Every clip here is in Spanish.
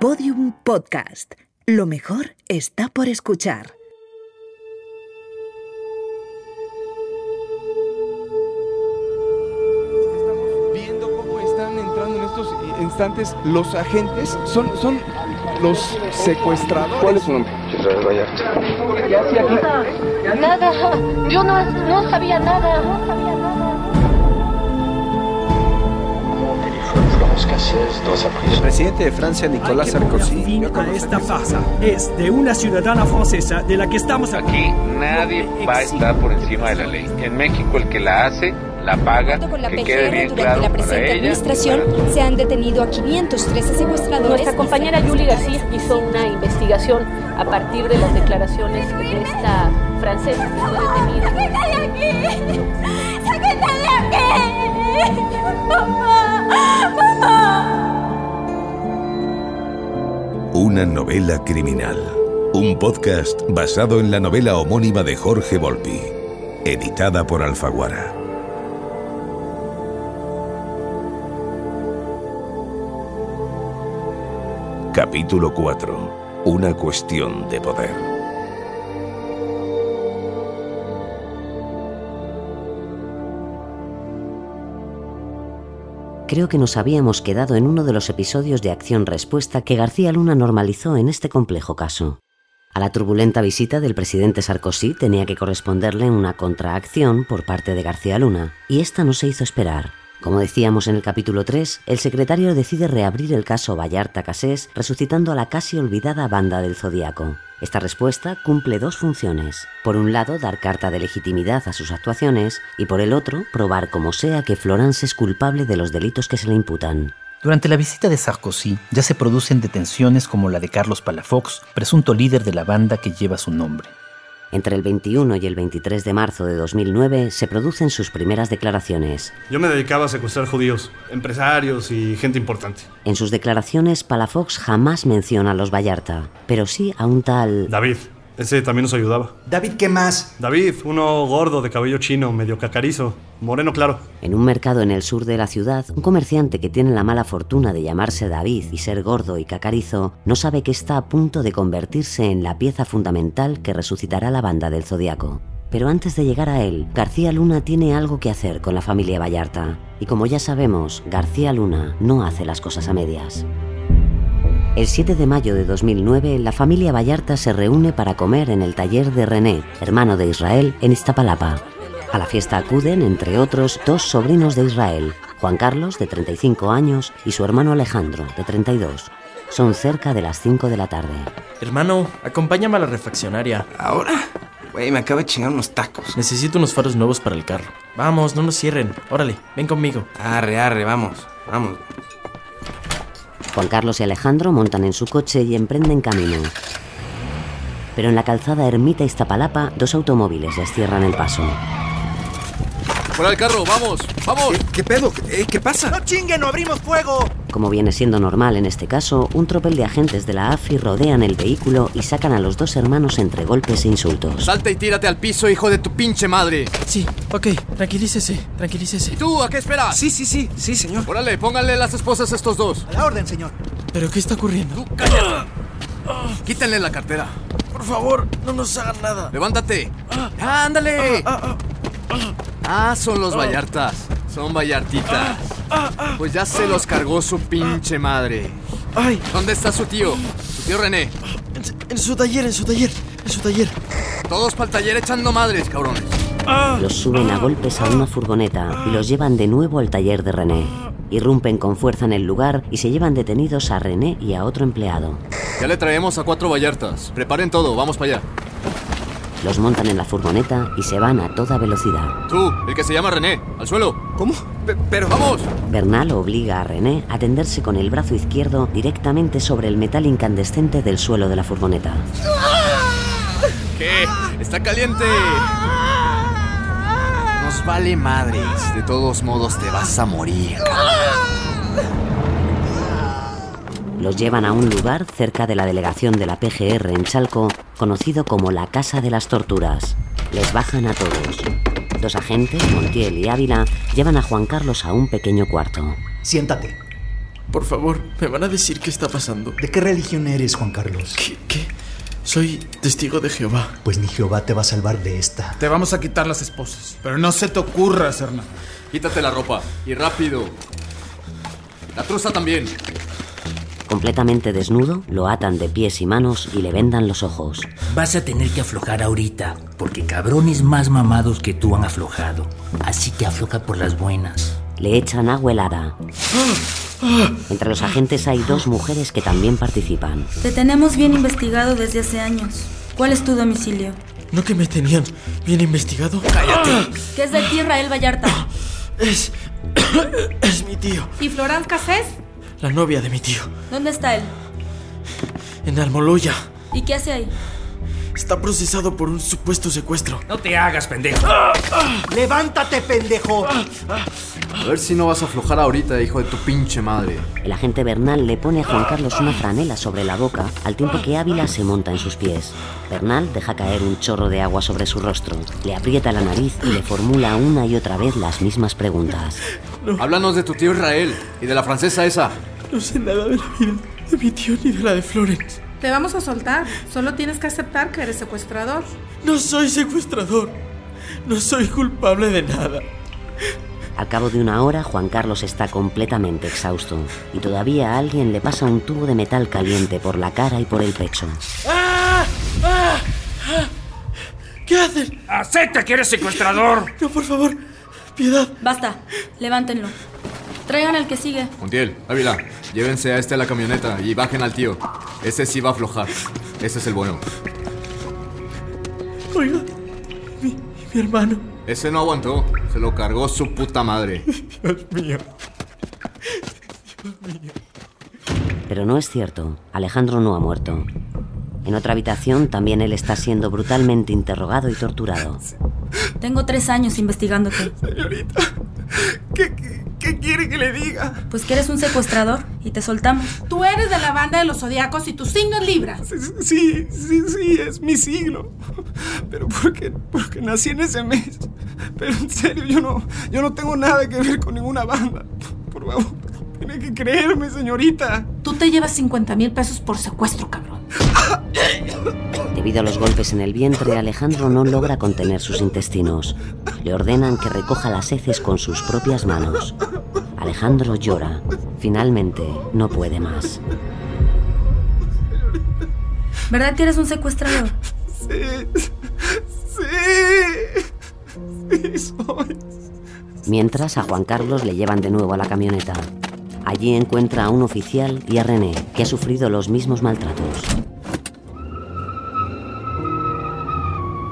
Podium Podcast. Lo mejor está por escuchar. Estamos viendo cómo están entrando en estos instantes los agentes. Son, son los secuestradores. ¿Cuál es su nombre? Nada, yo no, no sabía nada. No sabía nada. El presidente de Francia, Nicolás Sarkozy. Fin a esta farsa. Es de una ciudadana francesa de la que estamos Aquí nadie va a estar por encima de la ley. En México el que la hace, la paga. Con la que quede bien durante claro la para presente ella. administración se han detenido a 513 secuestradores. Nuestra compañera Julie García hizo una investigación a partir de las declaraciones de esta francesa que fue detenida. ¡Sáquenla de aquí! ¡Sáquenla de aquí! Una novela criminal. Un podcast basado en la novela homónima de Jorge Volpi. Editada por Alfaguara. Capítulo 4. Una cuestión de poder. Creo que nos habíamos quedado en uno de los episodios de acción-respuesta que García Luna normalizó en este complejo caso. A la turbulenta visita del presidente Sarkozy tenía que corresponderle una contraacción por parte de García Luna, y esta no se hizo esperar. Como decíamos en el capítulo 3, el secretario decide reabrir el caso Vallarta Casés, resucitando a la casi olvidada banda del Zodíaco. Esta respuesta cumple dos funciones. Por un lado, dar carta de legitimidad a sus actuaciones y por el otro, probar como sea que Florence es culpable de los delitos que se le imputan. Durante la visita de Sarkozy ya se producen detenciones como la de Carlos Palafox, presunto líder de la banda que lleva su nombre. Entre el 21 y el 23 de marzo de 2009 se producen sus primeras declaraciones. Yo me dedicaba a secuestrar judíos, empresarios y gente importante. En sus declaraciones, Palafox jamás menciona a los Vallarta, pero sí a un tal... David, ese también nos ayudaba. David, ¿qué más? David, uno gordo de cabello chino, medio cacarizo, moreno claro. En un mercado en el sur de la ciudad, un comerciante que tiene la mala fortuna de llamarse David y ser gordo y cacarizo, no sabe que está a punto de convertirse en la pieza fundamental que resucitará la banda del Zodíaco. Pero antes de llegar a él, García Luna tiene algo que hacer con la familia Vallarta. Y como ya sabemos, García Luna no hace las cosas a medias. El 7 de mayo de 2009, la familia Vallarta se reúne para comer en el taller de René, hermano de Israel, en Iztapalapa. A la fiesta acuden, entre otros, dos sobrinos de Israel, Juan Carlos, de 35 años, y su hermano Alejandro, de 32. Son cerca de las 5 de la tarde. Hermano, acompáñame a la refaccionaria. ¿Ahora? Güey, me acabo de chingar unos tacos. Necesito unos faros nuevos para el carro. Vamos, no nos cierren. Órale, ven conmigo. Arre, arre, vamos. Vamos. Juan Carlos y Alejandro montan en su coche y emprenden camino. Pero en la calzada Ermita Iztapalapa, dos automóviles les cierran el paso. ¡Fuera el carro! ¡Vamos! ¡Vamos! ¿Qué, qué pedo? ¿Qué, qué pasa? ¡No chinguen, no abrimos fuego! Como viene siendo normal en este caso, un tropel de agentes de la AFI rodean el vehículo y sacan a los dos hermanos entre golpes e insultos. ¡Salta y tírate al piso, hijo de tu pinche madre! Sí, ok, tranquilícese, tranquilícese. ¿Y tú, a qué esperas? Sí, sí, sí, sí, señor. Órale, pónganle las esposas a estos dos. A la orden, señor. ¿Pero qué está ocurriendo? ¡Tú, cállate! Quítenle la cartera. Por favor, no nos hagan nada. ¡Levántate! ¡Ah, ándale! Ah, son los Vallartas. Son Vallartitas. Pues ya se los cargó su pinche madre. ¡Ay! ¿Dónde está su tío? Su tío René. En, en su taller, en su taller, en su taller. Todos para el taller echando madres, cabrones. Los suben a golpes a una furgoneta y los llevan de nuevo al taller de René. Irrumpen con fuerza en el lugar y se llevan detenidos a René y a otro empleado. Ya le traemos a cuatro Vallartas. Preparen todo, vamos para allá. Los montan en la furgoneta y se van a toda velocidad. Tú, el que se llama René, al suelo. ¿Cómo? Pe- pero... ¡Vamos! Bernal obliga a René a tenderse con el brazo izquierdo directamente sobre el metal incandescente del suelo de la furgoneta. ¿Qué? ¡Está caliente! Vale madres. De todos modos te vas a morir. Los llevan a un lugar cerca de la delegación de la PGR en Chalco, conocido como la Casa de las Torturas. Les bajan a todos. Dos agentes, Montiel y Ávila, llevan a Juan Carlos a un pequeño cuarto. Siéntate. Por favor, ¿me van a decir qué está pasando? ¿De qué religión eres, Juan Carlos? ¿Qué? ¿Qué? Soy testigo de Jehová. Pues ni Jehová te va a salvar de esta. Te vamos a quitar las esposas, pero no se te ocurra hacer nada. Quítate la ropa y rápido. La truza también. Completamente desnudo, lo atan de pies y manos y le vendan los ojos. Vas a tener que aflojar ahorita, porque cabrones más mamados que tú han aflojado. Así que afloja por las buenas. Le echan agua helada. Entre los agentes hay dos mujeres que también participan. Te tenemos bien investigado desde hace años. ¿Cuál es tu domicilio? ¿No que me tenían bien investigado? ¡Cállate! ¿Qué es de ti, Israel Vallarta? Es. es mi tío. ¿Y Florence Cassés? La novia de mi tío. ¿Dónde está él? En Almoloya. ¿Y qué hace ahí? Está procesado por un supuesto secuestro. No te hagas, pendejo. ¡Levántate, pendejo! A ver si no vas a aflojar ahorita, hijo de tu pinche madre. El agente Bernal le pone a Juan Carlos una franela sobre la boca al tiempo que Ávila se monta en sus pies. Bernal deja caer un chorro de agua sobre su rostro, le aprieta la nariz y le formula una y otra vez las mismas preguntas. Háblanos de tu tío Israel y de la francesa esa. No sé nada de la vida de mi tío ni de la de Florence. Te vamos a soltar. Solo tienes que aceptar que eres secuestrador. No soy secuestrador. No soy culpable de nada. Al cabo de una hora, Juan Carlos está completamente exhausto y todavía a alguien le pasa un tubo de metal caliente por la cara y por el pecho. ¡Ah! ¡Ah! ¡Ah! ¿Qué hacen? ¡Acepta que eres secuestrador! No, por favor. Piedad. Basta. Levántenlo. Traigan al que sigue. Montiel, Ávila, llévense a este a la camioneta y bajen al tío. Ese sí va a aflojar. Ese es el bueno. Oiga, mi, mi hermano. Ese no aguantó. Se lo cargó su puta madre. Dios mío. Dios mío. Pero no es cierto. Alejandro no ha muerto. En otra habitación también él está siendo brutalmente interrogado y torturado. Tengo tres años investigándote. Señorita, ¿qué, qué, qué quiere que le diga? Pues que eres un secuestrador y te soltamos. Tú eres de la banda de los zodiacos y tu signo es Libra. Sí, sí, sí, sí, es mi signo. Pero porque, porque nací en ese mes. Pero en serio, yo no, yo no tengo nada que ver con ninguna banda. Por favor, tiene que creerme, señorita. Tú te llevas 50 mil pesos por secuestro, cabrón. Debido a los golpes en el vientre, Alejandro no logra contener sus intestinos. Le ordenan que recoja las heces con sus propias manos. Alejandro llora. Finalmente, no puede más. ¿Verdad que eres un secuestrador? Sí. Sí. Sí, soy. Mientras a Juan Carlos le llevan de nuevo a la camioneta. Allí encuentra a un oficial y a René, que ha sufrido los mismos maltratos.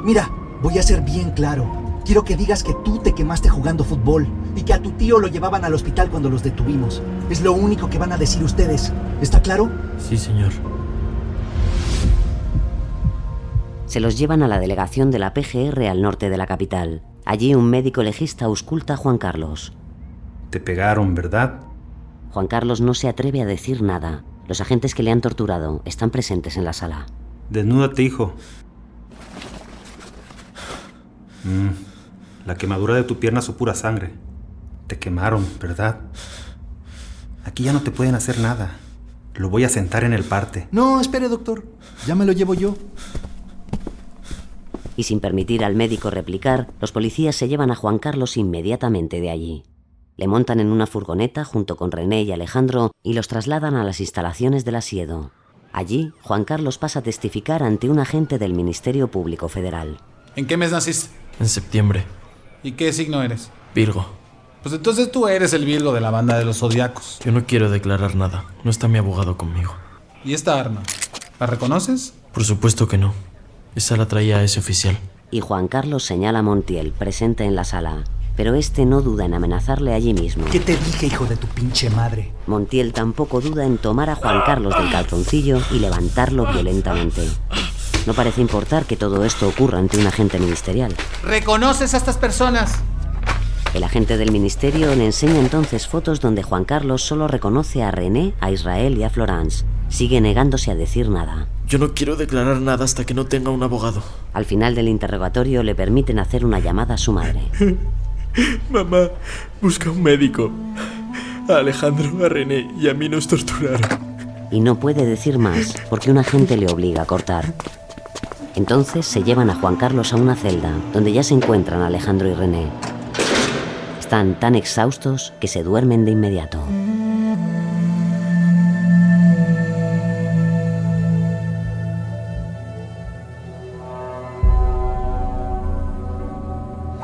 Mira, voy a ser bien claro. Quiero que digas que tú te quemaste jugando fútbol y que a tu tío lo llevaban al hospital cuando los detuvimos. Es lo único que van a decir ustedes. ¿Está claro? Sí, señor. Se los llevan a la delegación de la PGR al norte de la capital. Allí un médico legista ausculta a Juan Carlos. Te pegaron, ¿verdad? Juan Carlos no se atreve a decir nada. Los agentes que le han torturado están presentes en la sala. Desnúdate, hijo. Mm, la quemadura de tu pierna su pura sangre. Te quemaron, ¿verdad? Aquí ya no te pueden hacer nada. Lo voy a sentar en el parte. No, espere, doctor. Ya me lo llevo yo. Y sin permitir al médico replicar, los policías se llevan a Juan Carlos inmediatamente de allí. Le montan en una furgoneta junto con René y Alejandro y los trasladan a las instalaciones del asiedo. Allí, Juan Carlos pasa a testificar ante un agente del Ministerio Público Federal. ¿En qué mes naciste? En septiembre. ¿Y qué signo eres? Virgo. Pues entonces tú eres el Virgo de la banda de los zodiacos. Yo no quiero declarar nada. No está mi abogado conmigo. ¿Y esta arma? ¿La reconoces? Por supuesto que no. Esa la traía ese oficial. Y Juan Carlos señala a Montiel, presente en la sala. Pero este no duda en amenazarle allí mismo. ¿Qué te dije, hijo de tu pinche madre? Montiel tampoco duda en tomar a Juan Carlos del calzoncillo y levantarlo violentamente. No parece importar que todo esto ocurra ante un agente ministerial. ¿Reconoces a estas personas? El agente del ministerio le enseña entonces fotos donde Juan Carlos solo reconoce a René, a Israel y a Florence. Sigue negándose a decir nada. Yo no quiero declarar nada hasta que no tenga un abogado. Al final del interrogatorio le permiten hacer una llamada a su madre. Mamá, busca un médico. A Alejandro, a René y a mí nos torturaron. Y no puede decir más porque un agente le obliga a cortar. Entonces se llevan a Juan Carlos a una celda donde ya se encuentran Alejandro y René. Están tan exhaustos que se duermen de inmediato.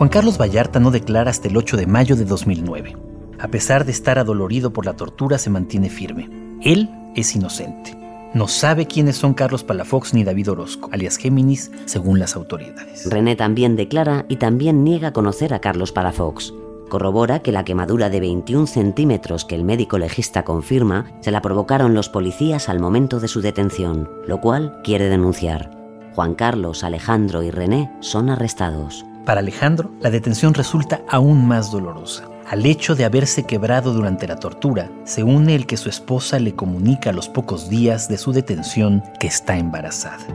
Juan Carlos Vallarta no declara hasta el 8 de mayo de 2009. A pesar de estar adolorido por la tortura, se mantiene firme. Él es inocente. No sabe quiénes son Carlos Palafox ni David Orozco, alias Géminis, según las autoridades. René también declara y también niega conocer a Carlos Palafox. Corrobora que la quemadura de 21 centímetros que el médico legista confirma se la provocaron los policías al momento de su detención, lo cual quiere denunciar. Juan Carlos, Alejandro y René son arrestados. Para Alejandro, la detención resulta aún más dolorosa. Al hecho de haberse quebrado durante la tortura, se une el que su esposa le comunica a los pocos días de su detención que está embarazada.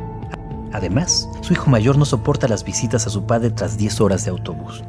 Además, su hijo mayor no soporta las visitas a su padre tras 10 horas de autobús.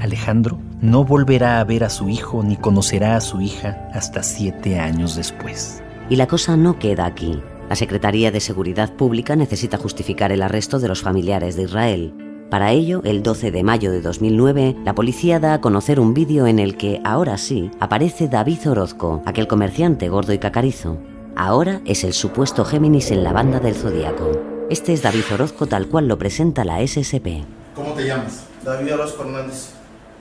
Alejandro no volverá a ver a su hijo ni conocerá a su hija hasta siete años después. Y la cosa no queda aquí. La Secretaría de Seguridad Pública necesita justificar el arresto de los familiares de Israel. Para ello, el 12 de mayo de 2009, la policía da a conocer un vídeo en el que, ahora sí, aparece David Orozco, aquel comerciante gordo y cacarizo. Ahora es el supuesto Géminis en la banda del Zodíaco. Este es David Orozco tal cual lo presenta la SSP. ¿Cómo te llamas? David Orozco Hernández,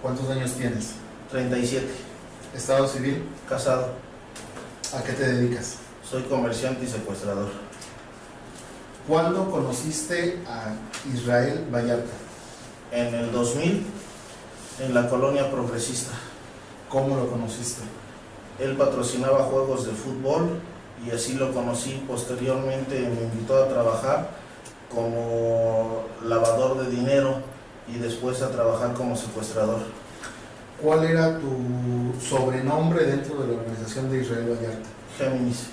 ¿Cuántos años tienes? 37, ¿Estado civil? casado, ¿A qué te dedicas? soy comerciante y secuestrador. ¿Cuándo conociste a Israel Vallarta? En el 2000, en la colonia progresista, ¿Cómo lo conociste? él patrocinaba juegos de fútbol y así lo conocí. Posteriormente me invitó a trabajar como lavador de dinero y después a trabajar como secuestrador. ¿Cuál era tu sobrenombre dentro de la organización de Israel Vallarta? Géminis.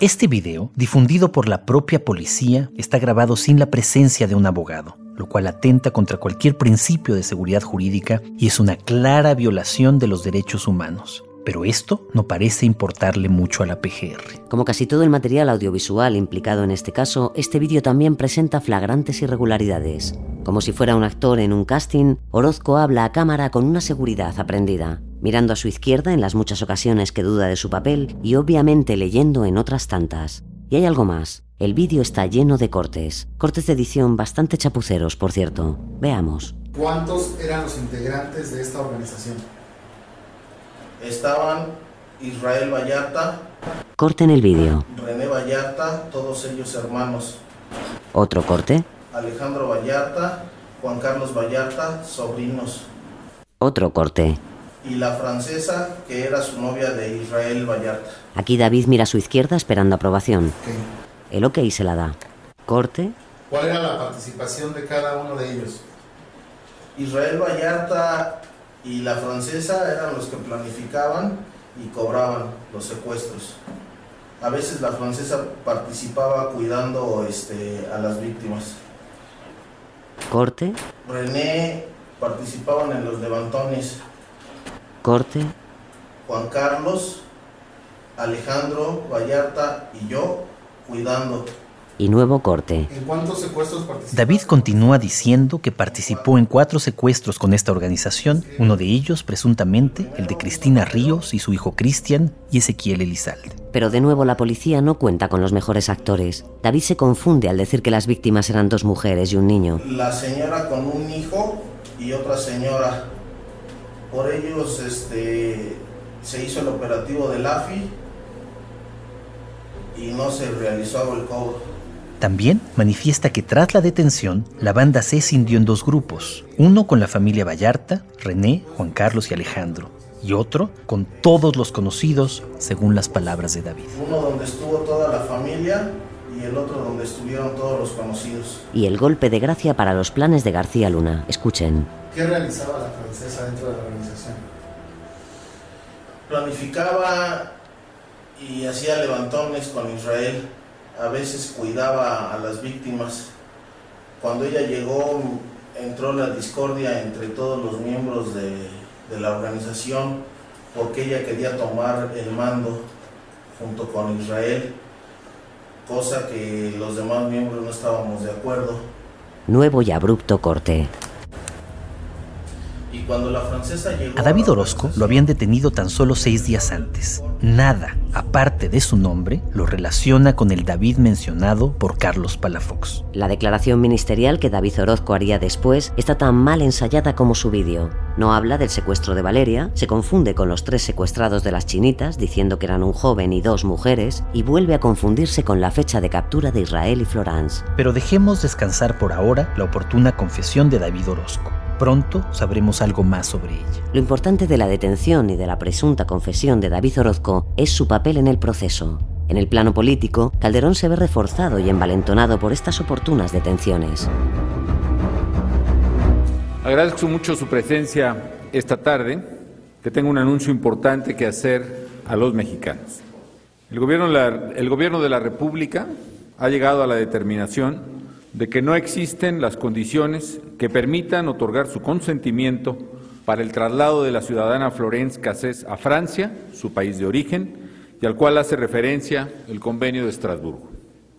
Este video, difundido por la propia policía, está grabado sin la presencia de un abogado, lo cual atenta contra cualquier principio de seguridad jurídica y es una clara violación de los derechos humanos. Pero esto no parece importarle mucho a la PGR. Como casi todo el material audiovisual implicado en este caso, este vídeo también presenta flagrantes irregularidades. Como si fuera un actor en un casting, Orozco habla a cámara con una seguridad aprendida, mirando a su izquierda en las muchas ocasiones que duda de su papel y obviamente leyendo en otras tantas. Y hay algo más. El vídeo está lleno de cortes. Cortes de edición bastante chapuceros, por cierto. Veamos. ¿Cuántos eran los integrantes de esta organización? Estaban Israel Vallarta, Corte en el vídeo. René Vallarta, todos ellos hermanos, Otro corte. Alejandro Vallarta, Juan Carlos Vallarta, sobrinos, Otro corte. Y la francesa que era su novia de Israel Vallarta. Aquí David mira a su izquierda esperando aprobación. El ok se la da. Corte. ¿Cuál era la participación de cada uno de ellos? Israel Vallarta y la francesa eran los que planificaban y cobraban los secuestros. A veces la francesa participaba cuidando este, a las víctimas. Corte. René participaban en los levantones. Corte. Juan Carlos, Alejandro Vallarta y yo cuidando. Y nuevo corte. ¿En cuántos secuestros participaste? David continúa diciendo que participó en cuatro secuestros con esta organización, uno de ellos presuntamente el de Cristina Ríos y su hijo Cristian y Ezequiel Elizalde. Pero de nuevo la policía no cuenta con los mejores actores. David se confunde al decir que las víctimas eran dos mujeres y un niño. La señora con un hijo y otra señora. Por ellos este, se hizo el operativo del AFI y no se realizó el cobro. También manifiesta que tras la detención, la banda se escindió en dos grupos, uno con la familia Vallarta, René, Juan Carlos y Alejandro, y otro con todos los conocidos, según las palabras de David. Uno donde estuvo toda la familia y el otro donde estuvieron todos los conocidos. Y el golpe de gracia para los planes de García Luna. Escuchen. ¿Qué realizaba la francesa dentro de la? Planificaba y hacía levantones con Israel. A veces cuidaba a las víctimas. Cuando ella llegó, entró la discordia entre todos los miembros de, de la organización. porque ella quería tomar el mando junto con Israel, cosa que los demás miembros no estábamos de acuerdo. Nuevo y abrupto corte. Y cuando la francesa llegó A David Orozco lo habían detenido tan solo seis días antes. Nada, aparte de su nombre, lo relaciona con el David mencionado por Carlos Palafox. La declaración ministerial que David Orozco haría después está tan mal ensayada como su vídeo. No habla del secuestro de Valeria, se confunde con los tres secuestrados de las chinitas, diciendo que eran un joven y dos mujeres, y vuelve a confundirse con la fecha de captura de Israel y Florence. Pero dejemos descansar por ahora la oportuna confesión de David Orozco. Pronto sabremos algo más sobre ella. Lo importante de la detención y de la presunta confesión de David Orozco es su papel en el proceso. En el plano político, Calderón se ve reforzado y envalentonado por estas oportunas detenciones. Agradezco mucho su presencia esta tarde, que tengo un anuncio importante que hacer a los mexicanos. El gobierno, el gobierno de la República ha llegado a la determinación de que no existen las condiciones que permitan otorgar su consentimiento para el traslado de la ciudadana Florence Cassés a Francia, su país de origen, y al cual hace referencia el convenio de Estrasburgo.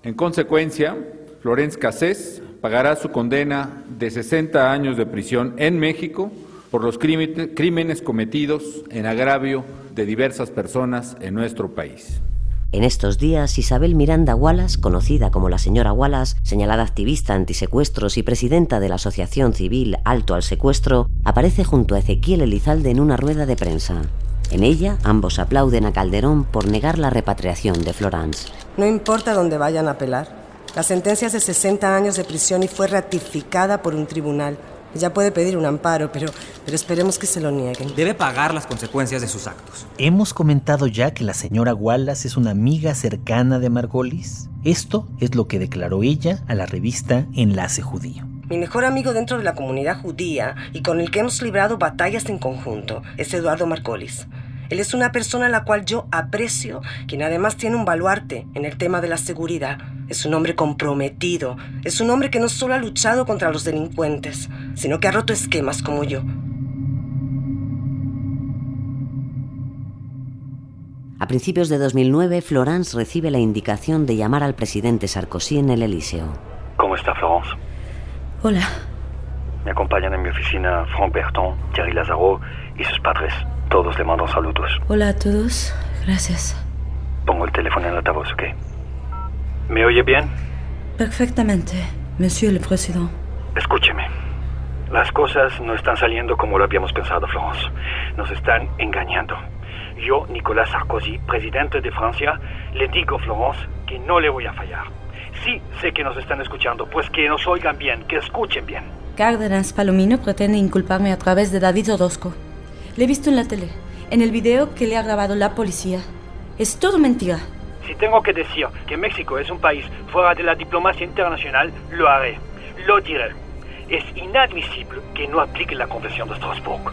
En consecuencia, Florence Cassés pagará su condena de 60 años de prisión en México por los crímenes cometidos en agravio de diversas personas en nuestro país. En estos días, Isabel Miranda Wallace, conocida como la señora Wallace, señalada activista antisecuestros y presidenta de la Asociación Civil Alto al Secuestro, aparece junto a Ezequiel Elizalde en una rueda de prensa. En ella, ambos aplauden a Calderón por negar la repatriación de Florence. No importa dónde vayan a apelar. La sentencia es de 60 años de prisión y fue ratificada por un tribunal. Ella puede pedir un amparo, pero, pero esperemos que se lo nieguen. Debe pagar las consecuencias de sus actos. Hemos comentado ya que la señora Wallace es una amiga cercana de Margolis. Esto es lo que declaró ella a la revista Enlace Judío. Mi mejor amigo dentro de la comunidad judía y con el que hemos librado batallas en conjunto es Eduardo Margolis. Él es una persona a la cual yo aprecio, quien además tiene un baluarte en el tema de la seguridad. Es un hombre comprometido, es un hombre que no solo ha luchado contra los delincuentes, sino que ha roto esquemas como yo. A principios de 2009, Florence recibe la indicación de llamar al presidente Sarkozy en el Elíseo. ¿Cómo está Florence? Hola. Me acompañan en mi oficina Franck Berton, Thierry Lazaro y sus padres. Todos le mandan saludos. Hola a todos. Gracias. Pongo el teléfono en altavoz, ¿ok? ¿Me oye bien? Perfectamente, Monsieur le Président. Escúcheme. Las cosas no están saliendo como lo habíamos pensado, Florence. Nos están engañando. Yo, Nicolas Sarkozy, presidente de Francia, le digo, Florence, que no le voy a fallar. Sí, sé que nos están escuchando, pues que nos oigan bien, que escuchen bien. Cárdenas Palomino pretende inculparme a través de David Orozco. Le he visto en la tele, en el video que le ha grabado la policía. Es todo mentira. Si tengo que decir que México es un país fuera de la diplomacia internacional, lo haré. Lo diré. Es inadmisible que no aplique la Convención de Estrasburgo.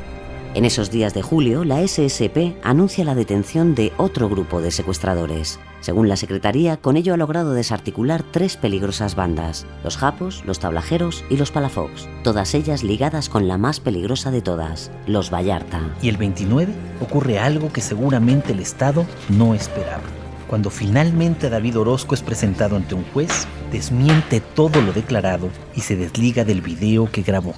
En esos días de julio, la SSP anuncia la detención de otro grupo de secuestradores. Según la Secretaría, con ello ha logrado desarticular tres peligrosas bandas, los Japos, los Tablajeros y los Palafox, todas ellas ligadas con la más peligrosa de todas, los Vallarta. Y el 29 ocurre algo que seguramente el Estado no esperaba. Cuando finalmente David Orozco es presentado ante un juez, desmiente todo lo declarado y se desliga del video que grabó.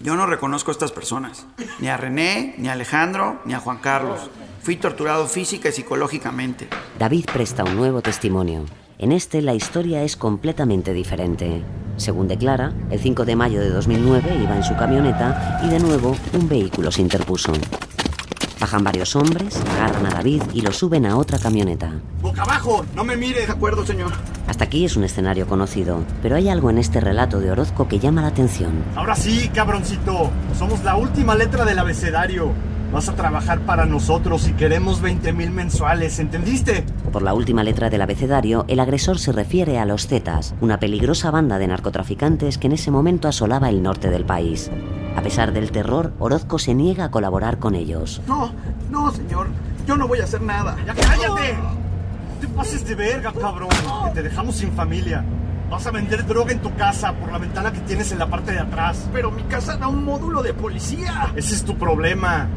Yo no reconozco a estas personas, ni a René, ni a Alejandro, ni a Juan Carlos. Fui torturado física y psicológicamente. David presta un nuevo testimonio. En este la historia es completamente diferente. Según declara, el 5 de mayo de 2009 iba en su camioneta y de nuevo un vehículo se interpuso. Bajan varios hombres, agarran a David y lo suben a otra camioneta. ¡Boca abajo! ¡No me mire! De acuerdo, señor. Hasta aquí es un escenario conocido, pero hay algo en este relato de Orozco que llama la atención. Ahora sí, cabroncito. Somos la última letra del abecedario. Vas a trabajar para nosotros y queremos 20 mil mensuales, ¿entendiste? Por la última letra del abecedario, el agresor se refiere a los Zetas, una peligrosa banda de narcotraficantes que en ese momento asolaba el norte del país. A pesar del terror, Orozco se niega a colaborar con ellos. No, no, señor. Yo no voy a hacer nada. ¡Ya cállate! No te pases de verga, cabrón. Que te dejamos sin familia. Vas a vender droga en tu casa por la ventana que tienes en la parte de atrás. Pero mi casa da un módulo de policía. Ese es tu problema.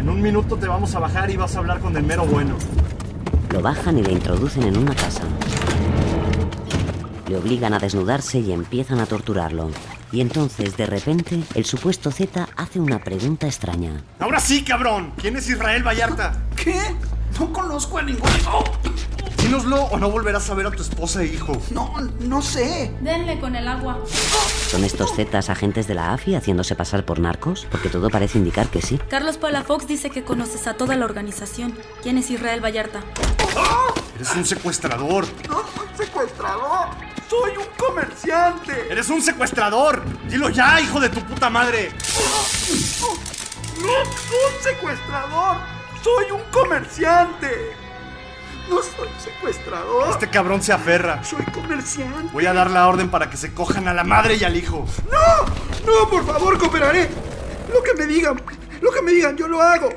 En un minuto te vamos a bajar y vas a hablar con el mero bueno. Lo bajan y le introducen en una casa. Le obligan a desnudarse y empiezan a torturarlo. Y entonces, de repente, el supuesto Z hace una pregunta extraña. Ahora sí, cabrón. ¿Quién es Israel Vallarta? ¿Qué? No conozco a ningún... ¡Oh! Dínoslo o no volverás a ver a tu esposa e hijo. No, no sé. Denle con el agua. ¿Son estos Zetas agentes de la AFI haciéndose pasar por narcos? Porque todo parece indicar que sí. Carlos Palafox dice que conoces a toda la organización. ¿Quién es Israel Vallarta? Eres un secuestrador. No soy secuestrador. Soy un comerciante. Eres un secuestrador. Dilo ya, hijo de tu puta madre. No soy secuestrador. Soy un comerciante. No soy secuestrador. Este cabrón se aferra. Soy comerciante. Voy a dar la orden para que se cojan a la madre y al hijo. No, no, por favor, cooperaré. Lo que me digan, lo que me digan, yo lo hago.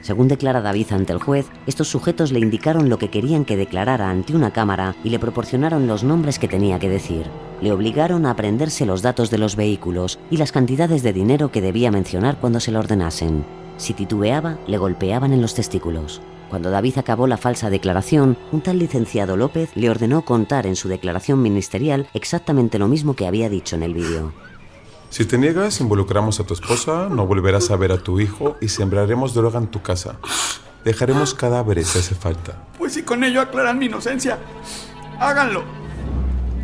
Según declara David ante el juez, estos sujetos le indicaron lo que querían que declarara ante una cámara y le proporcionaron los nombres que tenía que decir. Le obligaron a aprenderse los datos de los vehículos y las cantidades de dinero que debía mencionar cuando se lo ordenasen. Si titubeaba, le golpeaban en los testículos. Cuando David acabó la falsa declaración, un tal licenciado López le ordenó contar en su declaración ministerial exactamente lo mismo que había dicho en el vídeo. Si te niegas, involucramos a tu esposa, no volverás a ver a tu hijo y sembraremos droga en tu casa. Dejaremos cadáveres si hace falta. Pues si con ello aclaran mi inocencia, háganlo.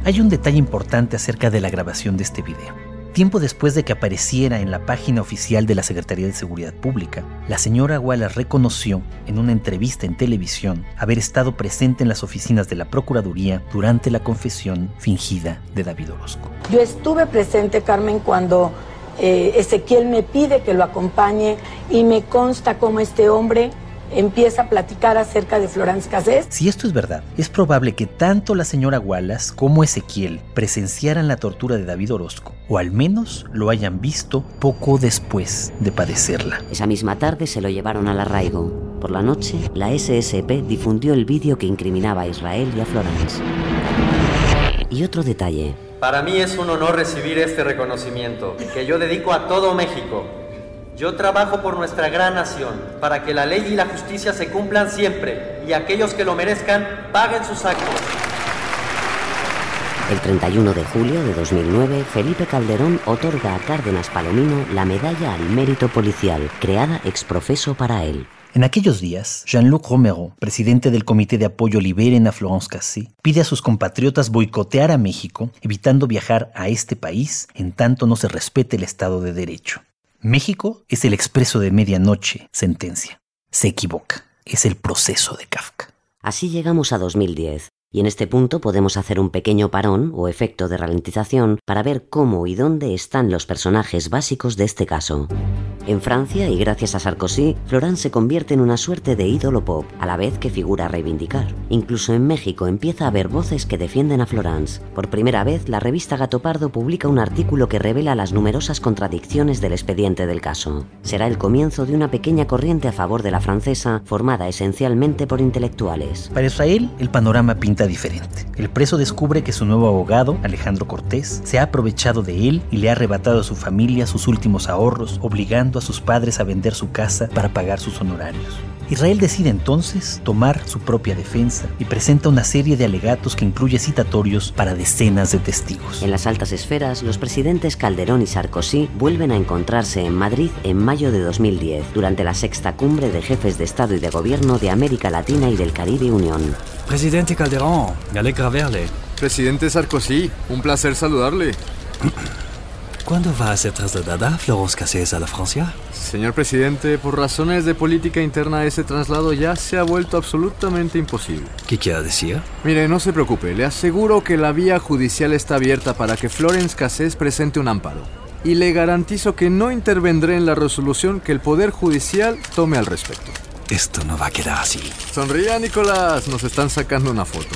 Hay un detalle importante acerca de la grabación de este video. Tiempo después de que apareciera en la página oficial de la Secretaría de Seguridad Pública, la señora Wallace reconoció en una entrevista en televisión haber estado presente en las oficinas de la Procuraduría durante la confesión fingida de David Orozco. Yo estuve presente, Carmen, cuando eh, Ezequiel me pide que lo acompañe y me consta cómo este hombre empieza a platicar acerca de Florence Cassés. Si esto es verdad, es probable que tanto la señora Wallace como Ezequiel presenciaran la tortura de David Orozco, o al menos lo hayan visto poco después de padecerla. Esa misma tarde se lo llevaron al arraigo. Por la noche, la SSP difundió el vídeo que incriminaba a Israel y a Florence. Y otro detalle. Para mí es un honor recibir este reconocimiento, que yo dedico a todo México. Yo trabajo por nuestra gran nación, para que la ley y la justicia se cumplan siempre, y aquellos que lo merezcan paguen sus actos. El 31 de julio de 2009, Felipe Calderón otorga a Cárdenas Palomino la medalla al mérito policial, creada ex profeso para él. En aquellos días, Jean-Luc Romero, presidente del Comité de Apoyo Liberen a Florence Cassé, pide a sus compatriotas boicotear a México, evitando viajar a este país en tanto no se respete el Estado de Derecho. México es el expreso de medianoche, sentencia. Se equivoca. Es el proceso de Kafka. Así llegamos a 2010, y en este punto podemos hacer un pequeño parón o efecto de ralentización para ver cómo y dónde están los personajes básicos de este caso. En Francia, y gracias a Sarkozy, Florence se convierte en una suerte de ídolo pop, a la vez que figura reivindicar. Incluso en México empieza a haber voces que defienden a Florence. Por primera vez, la revista Gato Pardo publica un artículo que revela las numerosas contradicciones del expediente del caso. Será el comienzo de una pequeña corriente a favor de la francesa, formada esencialmente por intelectuales. Para Israel, el panorama pinta diferente. El preso descubre que su nuevo abogado, Alejandro Cortés, se ha aprovechado de él y le ha arrebatado a su familia sus últimos ahorros, obligando a sus padres a vender su casa para pagar sus honorarios. Israel decide entonces tomar su propia defensa y presenta una serie de alegatos que incluye citatorios para decenas de testigos. En las altas esferas, los presidentes Calderón y Sarkozy vuelven a encontrarse en Madrid en mayo de 2010, durante la sexta cumbre de jefes de Estado y de Gobierno de América Latina y del Caribe Unión. Presidente Calderón, me alegra verle. Presidente Sarkozy, un placer saludarle. ¿Cuándo va a ser trasladada Florence Cassés a la Francia? Señor presidente, por razones de política interna ese traslado ya se ha vuelto absolutamente imposible. ¿Qué quiere decir? Mire, no se preocupe, le aseguro que la vía judicial está abierta para que Florence Cassés presente un amparo. Y le garantizo que no intervendré en la resolución que el Poder Judicial tome al respecto. Esto no va a quedar así. Sonría, Nicolás, nos están sacando una foto.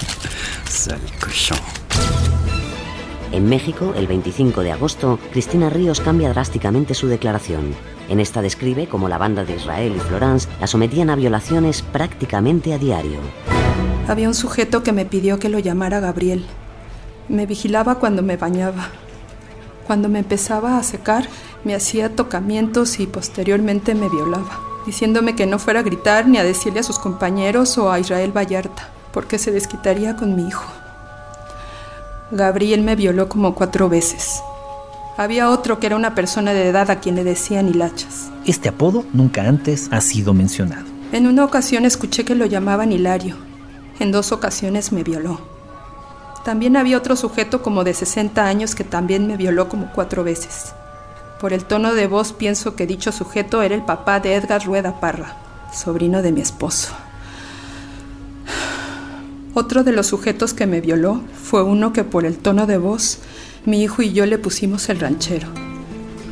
Sale cochón. En México, el 25 de agosto, Cristina Ríos cambia drásticamente su declaración. En esta describe cómo la banda de Israel y Florence la sometían a violaciones prácticamente a diario. Había un sujeto que me pidió que lo llamara Gabriel. Me vigilaba cuando me bañaba, Cuando me empezaba a secar, me hacía tocamientos y posteriormente me violaba, diciéndome que no fuera a gritar ni a decirle a sus compañeros o a Israel Vallarta, porque se desquitaría con mi hijo. Gabriel me violó como cuatro veces. Había otro que era una persona de edad a quien le decían hilachas. Este apodo nunca antes ha sido mencionado. En una ocasión escuché que lo llamaban Hilario. En dos ocasiones me violó. También había otro sujeto como de 60 años que también me violó como cuatro veces. Por el tono de voz pienso que dicho sujeto era el papá de Edgar Rueda Parra, sobrino de mi esposo. Otro de los sujetos que me violó fue uno que por el tono de voz mi hijo y yo le pusimos el ranchero.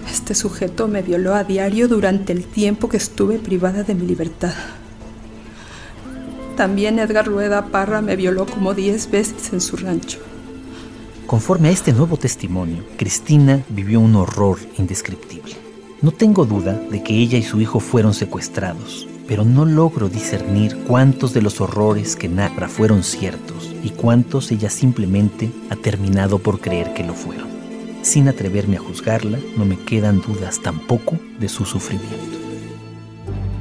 Este sujeto me violó a diario durante el tiempo que estuve privada de mi libertad. También Edgar Rueda Parra me violó como 10 veces en su rancho. Conforme a este nuevo testimonio, Cristina vivió un horror indescriptible. No tengo duda de que ella y su hijo fueron secuestrados, pero no logro discernir cuántos de los horrores que narra fueron ciertos y cuántos ella simplemente ha terminado por creer que lo fueron. Sin atreverme a juzgarla, no me quedan dudas tampoco de su sufrimiento.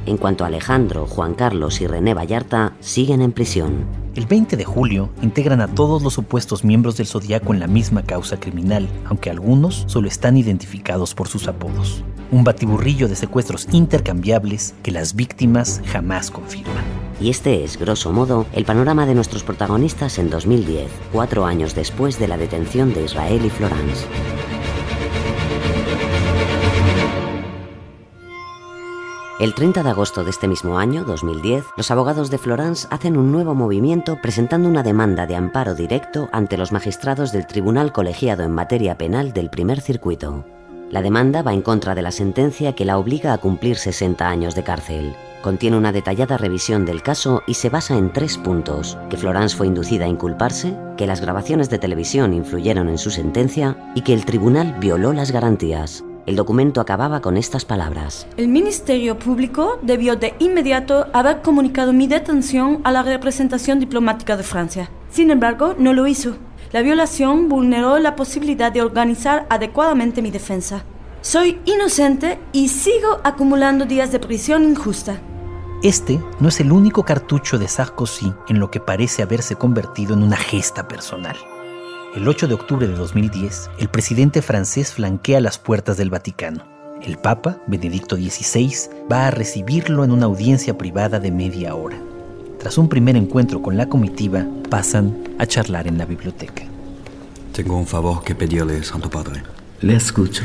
En cuanto a Alejandro, Juan Carlos y René Vallarta, siguen en prisión. El 20 de julio integran a todos los supuestos miembros del Zodíaco en la misma causa criminal, aunque algunos solo están identificados por sus apodos. Un batiburrillo de secuestros intercambiables que las víctimas jamás confirman. Y este es, grosso modo, el panorama de nuestros protagonistas en 2010, cuatro años después de la detención de Israel y Florence. El 30 de agosto de este mismo año, 2010, los abogados de Florence hacen un nuevo movimiento presentando una demanda de amparo directo ante los magistrados del Tribunal Colegiado en Materia Penal del Primer Circuito. La demanda va en contra de la sentencia que la obliga a cumplir 60 años de cárcel. Contiene una detallada revisión del caso y se basa en tres puntos. Que Florence fue inducida a inculparse, que las grabaciones de televisión influyeron en su sentencia y que el tribunal violó las garantías. El documento acababa con estas palabras. El Ministerio Público debió de inmediato haber comunicado mi detención a la representación diplomática de Francia. Sin embargo, no lo hizo. La violación vulneró la posibilidad de organizar adecuadamente mi defensa. Soy inocente y sigo acumulando días de prisión injusta. Este no es el único cartucho de Sarkozy en lo que parece haberse convertido en una gesta personal. El 8 de octubre de 2010, el presidente francés flanquea las puertas del Vaticano. El Papa, Benedicto XVI, va a recibirlo en una audiencia privada de media hora. Tras un primer encuentro con la comitiva, pasan a charlar en la biblioteca. Tengo un favor que pedirle, Santo Padre. Le escucho.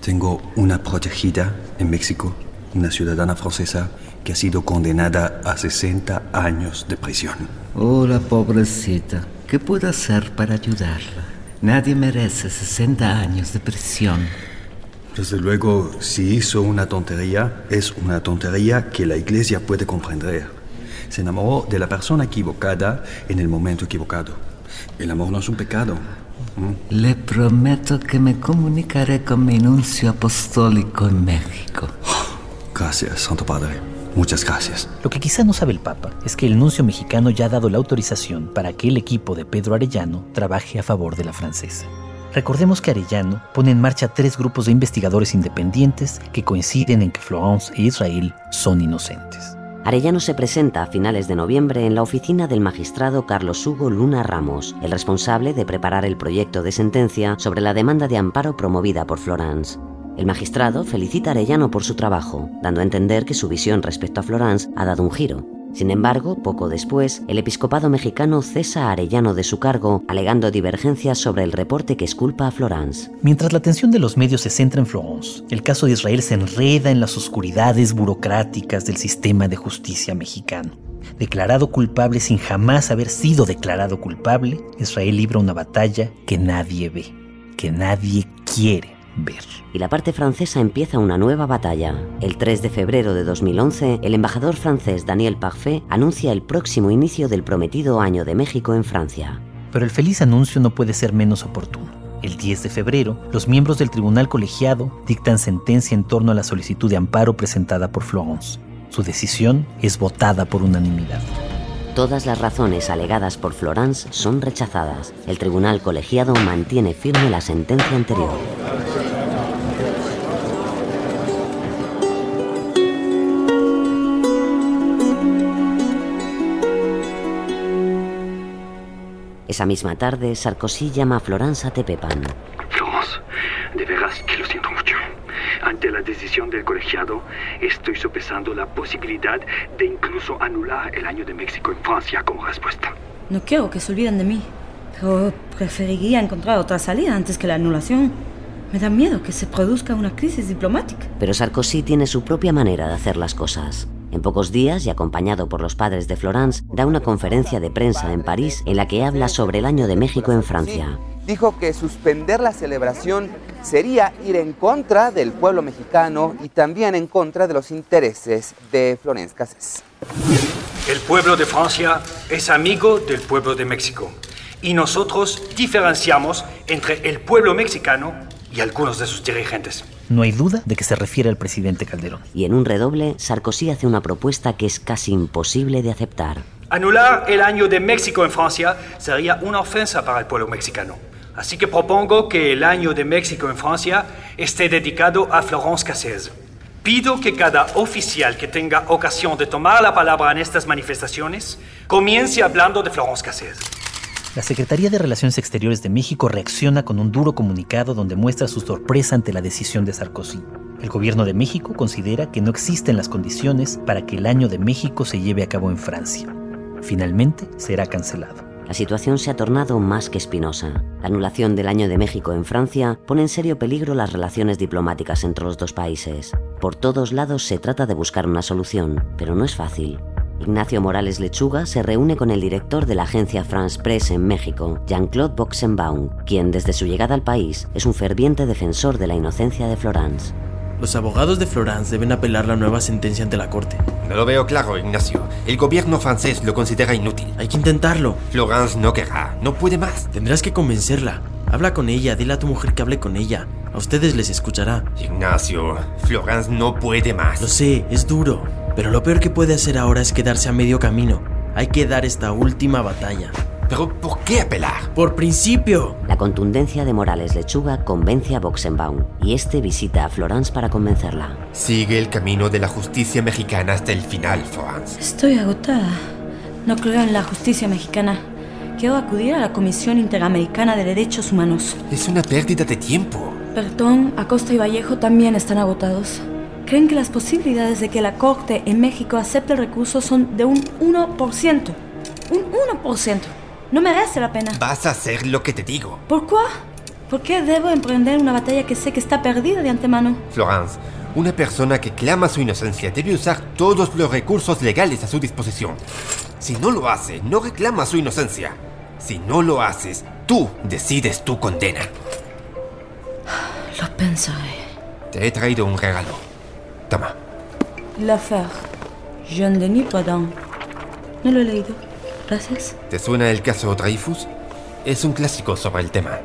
Tengo una protegida en México, una ciudadana francesa que ha sido condenada a 60 años de prisión. Oh, la pobrecita. ¿Qué puedo hacer para ayudarla? Nadie merece 60 años de prisión. Desde luego, si hizo una tontería, es una tontería que la iglesia puede comprender. Se enamoró de la persona equivocada en el momento equivocado. El amor no es un pecado. ¿Mm? Le prometo que me comunicaré con mi nuncio apostólico en México. Gracias, Santo Padre. Muchas gracias. Lo que quizá no sabe el Papa es que el nuncio mexicano ya ha dado la autorización para que el equipo de Pedro Arellano trabaje a favor de la francesa. Recordemos que Arellano pone en marcha tres grupos de investigadores independientes que coinciden en que Florence e Israel son inocentes. Arellano se presenta a finales de noviembre en la oficina del magistrado Carlos Hugo Luna Ramos, el responsable de preparar el proyecto de sentencia sobre la demanda de amparo promovida por Florence. El magistrado felicita a Arellano por su trabajo, dando a entender que su visión respecto a Florence ha dado un giro. Sin embargo, poco después, el episcopado mexicano cesa a Arellano de su cargo, alegando divergencias sobre el reporte que esculpa a Florence. Mientras la atención de los medios se centra en Florence, el caso de Israel se enreda en las oscuridades burocráticas del sistema de justicia mexicano. Declarado culpable sin jamás haber sido declarado culpable, Israel libra una batalla que nadie ve, que nadie quiere ver. Y la parte francesa empieza una nueva batalla. El 3 de febrero de 2011, el embajador francés Daniel Parfait anuncia el próximo inicio del prometido año de México en Francia. Pero el feliz anuncio no puede ser menos oportuno. El 10 de febrero, los miembros del tribunal colegiado dictan sentencia en torno a la solicitud de amparo presentada por Florence. Su decisión es votada por unanimidad. Todas las razones alegadas por Florence son rechazadas. El tribunal colegiado mantiene firme la sentencia anterior. Esa misma tarde, Sarkozy llama a Florence a Tepepan. Florence, de veras que lo siento. Ante la decisión del colegiado, estoy sopesando la posibilidad de incluso anular el año de México en Francia como respuesta. No quiero que se olviden de mí, pero preferiría encontrar otra salida antes que la anulación. Me da miedo que se produzca una crisis diplomática. Pero Sarkozy tiene su propia manera de hacer las cosas. En pocos días, y acompañado por los padres de Florence, da una conferencia de prensa en París en la que habla sobre el año de México en Francia. Dijo que suspender la celebración sería ir en contra del pueblo mexicano y también en contra de los intereses de Florence Cassés. El pueblo de Francia es amigo del pueblo de México y nosotros diferenciamos entre el pueblo mexicano y algunos de sus dirigentes. No hay duda de que se refiere al presidente Calderón. Y en un redoble, Sarkozy hace una propuesta que es casi imposible de aceptar. Anular el año de México en Francia sería una ofensa para el pueblo mexicano. Así que propongo que el año de México en Francia esté dedicado a Florence Cassés. Pido que cada oficial que tenga ocasión de tomar la palabra en estas manifestaciones comience hablando de Florence Cassés. La Secretaría de Relaciones Exteriores de México reacciona con un duro comunicado donde muestra su sorpresa ante la decisión de Sarkozy. El gobierno de México considera que no existen las condiciones para que el año de México se lleve a cabo en Francia. Finalmente será cancelado. La situación se ha tornado más que espinosa. La anulación del año de México en Francia pone en serio peligro las relaciones diplomáticas entre los dos países. Por todos lados se trata de buscar una solución, pero no es fácil. Ignacio Morales Lechuga se reúne con el director de la agencia France Press en México, Jean-Claude Boxenbaum, quien desde su llegada al país es un ferviente defensor de la inocencia de Florence. Los abogados de Florence deben apelar la nueva sentencia ante la corte. No lo veo claro, Ignacio. El gobierno francés lo considera inútil. Hay que intentarlo. Florence no querrá, no puede más. Tendrás que convencerla. Habla con ella, dile a tu mujer que hable con ella. A ustedes les escuchará. Ignacio, Florence no puede más. Lo sé, es duro. Pero lo peor que puede hacer ahora es quedarse a medio camino. Hay que dar esta última batalla. ¿Pero por qué apelar? Por principio. La contundencia de Morales Lechuga convence a Boxenbaum y este visita a Florence para convencerla. Sigue el camino de la justicia mexicana hasta el final, Florence. Estoy agotada. No creo en la justicia mexicana. Quiero acudir a la Comisión Interamericana de Derechos Humanos. Es una pérdida de tiempo. Perdón, Acosta y Vallejo también están agotados. Creen que las posibilidades de que la Corte en México acepte el recurso son de un 1%. Un 1%. No merece la pena. Vas a hacer lo que te digo. ¿Por qué? ¿Por qué debo emprender una batalla que sé que está perdida de antemano? Florence, una persona que clama su inocencia debe usar todos los recursos legales a su disposición. Si no lo hace, no reclama su inocencia. Si no lo haces, tú decides tu condena. Lo pensaré. Te he traído un regalo. Toma. L'affaire. Jean-Denis. No lo he leído. Gracias. ¿Te suena el caso Dreyfus? Es un clásico sobre el tema.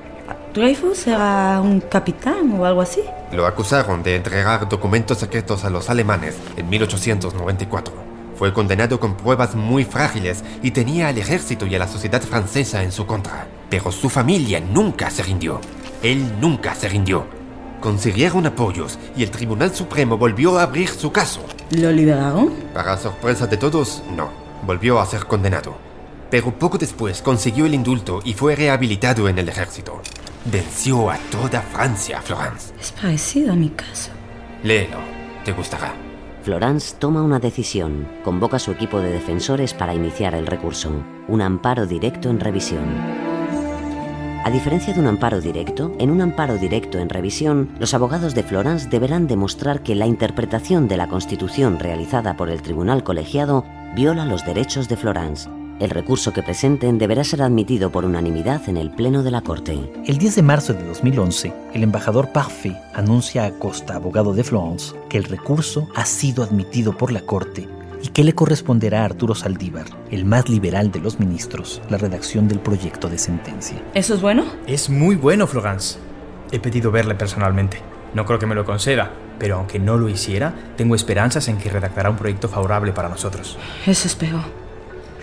¿Dreyfus era un capitán o algo así? Lo acusaron de entregar documentos secretos a los alemanes en 1894. Fue condenado con pruebas muy frágiles y tenía al ejército y a la sociedad francesa en su contra. Pero su familia nunca se rindió. Él nunca se rindió. Consiguieron apoyos y el Tribunal Supremo volvió a abrir su caso. ¿Lo liberaron? Para sorpresa de todos, no. Volvió a ser condenado. Pero poco después consiguió el indulto y fue rehabilitado en el ejército. Venció a toda Francia, Florence. Es parecido a mi caso. Léelo, te gustará. Florence toma una decisión. Convoca a su equipo de defensores para iniciar el recurso. Un amparo directo en revisión. A diferencia de un amparo directo, en un amparo directo en revisión, los abogados de Florence deberán demostrar que la interpretación de la Constitución realizada por el Tribunal Colegiado viola los derechos de Florence. El recurso que presenten deberá ser admitido por unanimidad en el Pleno de la Corte. El 10 de marzo de 2011, el embajador Parfait anuncia a Costa, abogado de Florence, que el recurso ha sido admitido por la Corte y que le corresponderá a Arturo Saldívar, el más liberal de los ministros, la redacción del proyecto de sentencia. ¿Eso es bueno? Es muy bueno, Florence. He pedido verle personalmente. No creo que me lo conceda, pero aunque no lo hiciera, tengo esperanzas en que redactará un proyecto favorable para nosotros. Eso espero.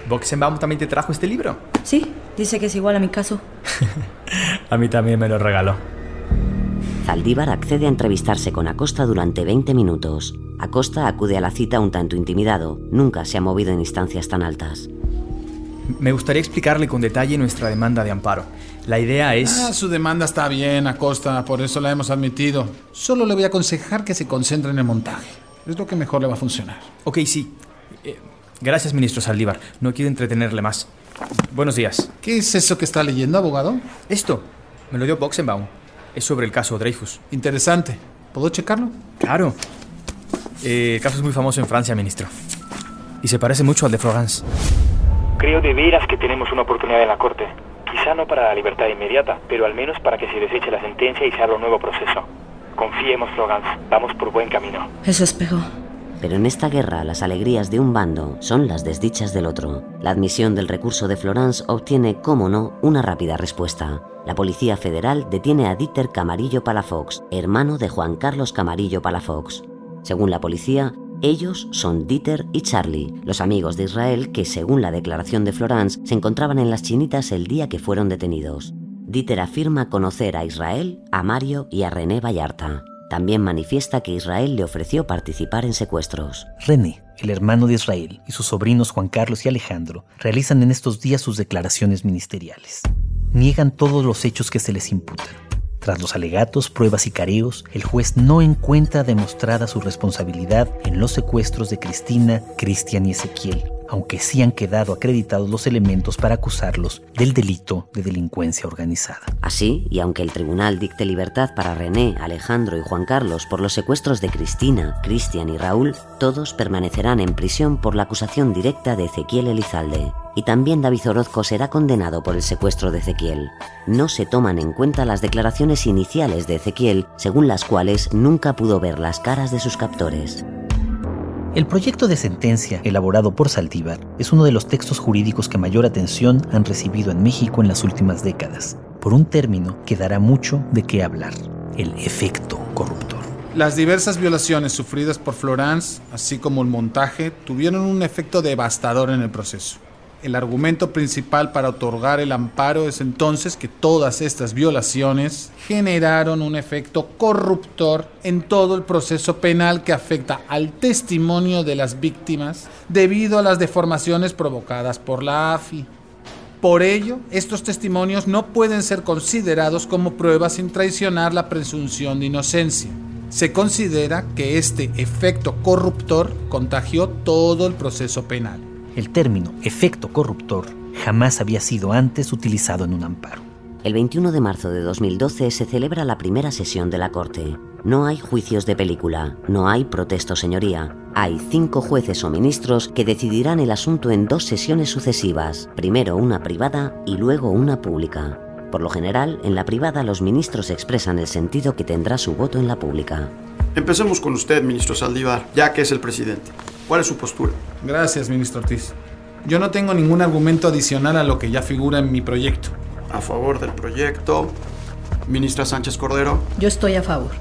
Boxenbaum también te trajo este libro. Sí, dice que es igual a mi caso. A mí también me lo regaló. Zaldívar accede a entrevistarse con Acosta durante 20 minutos. Acosta acude a la cita un tanto intimidado. Nunca se ha movido en instancias tan altas. Me gustaría explicarle con detalle nuestra demanda de amparo. La idea es... Ah, su demanda está bien, Acosta, por eso la hemos admitido. Solo le voy a aconsejar que se concentre en el montaje. Es lo que mejor le va a funcionar. Ok, sí. Eh, gracias, ministro Saldívar. No quiero entretenerle más. Buenos días. ¿Qué es eso que está leyendo, abogado? Esto. Me lo dio Boxenbaum. Es sobre el caso Dreyfus. Interesante. ¿Puedo checarlo? Claro. Eh, el caso es muy famoso en Francia, ministro. Y se parece mucho al de Florence. Creo de veras que tenemos una oportunidad en la Corte. Quizá no para la libertad inmediata, pero al menos para que se deseche la sentencia y se abra un nuevo proceso. Confiemos, Florence. Vamos por buen camino. Eso espero. Pero en esta guerra las alegrías de un bando son las desdichas del otro. La admisión del recurso de Florence obtiene, como no, una rápida respuesta. La Policía Federal detiene a Dieter Camarillo Palafox, hermano de Juan Carlos Camarillo Palafox. Según la policía, ellos son Dieter y Charlie, los amigos de Israel que, según la declaración de Florence, se encontraban en las chinitas el día que fueron detenidos. Dieter afirma conocer a Israel, a Mario y a René Vallarta. También manifiesta que Israel le ofreció participar en secuestros. René, el hermano de Israel, y sus sobrinos Juan Carlos y Alejandro realizan en estos días sus declaraciones ministeriales. Niegan todos los hechos que se les imputan. Tras los alegatos, pruebas y careos, el juez no encuentra demostrada su responsabilidad en los secuestros de Cristina, Cristian y Ezequiel, aunque sí han quedado acreditados los elementos para acusarlos del delito de delincuencia organizada. Así, y aunque el tribunal dicte libertad para René, Alejandro y Juan Carlos por los secuestros de Cristina, Cristian y Raúl, todos permanecerán en prisión por la acusación directa de Ezequiel Elizalde. Y también David Orozco será condenado por el secuestro de Ezequiel. No se toman en cuenta las declaraciones iniciales de Ezequiel, según las cuales nunca pudo ver las caras de sus captores. El proyecto de sentencia elaborado por Saldívar es uno de los textos jurídicos que mayor atención han recibido en México en las últimas décadas, por un término que dará mucho de qué hablar, el efecto corruptor. Las diversas violaciones sufridas por Florence, así como el montaje, tuvieron un efecto devastador en el proceso. El argumento principal para otorgar el amparo es entonces que todas estas violaciones generaron un efecto corruptor en todo el proceso penal que afecta al testimonio de las víctimas debido a las deformaciones provocadas por la AFI. Por ello, estos testimonios no pueden ser considerados como pruebas sin traicionar la presunción de inocencia. Se considera que este efecto corruptor contagió todo el proceso penal. El término efecto corruptor jamás había sido antes utilizado en un amparo. El 21 de marzo de 2012 se celebra la primera sesión de la Corte. No hay juicios de película, no hay protesto señoría. Hay cinco jueces o ministros que decidirán el asunto en dos sesiones sucesivas, primero una privada y luego una pública. Por lo general, en la privada los ministros expresan el sentido que tendrá su voto en la pública. Empecemos con usted, ministro Saldívar, ya que es el presidente. ¿Cuál es su postura? Gracias, ministro Ortiz. Yo no tengo ningún argumento adicional a lo que ya figura en mi proyecto. A favor del proyecto. Ministra Sánchez Cordero. Yo estoy a favor.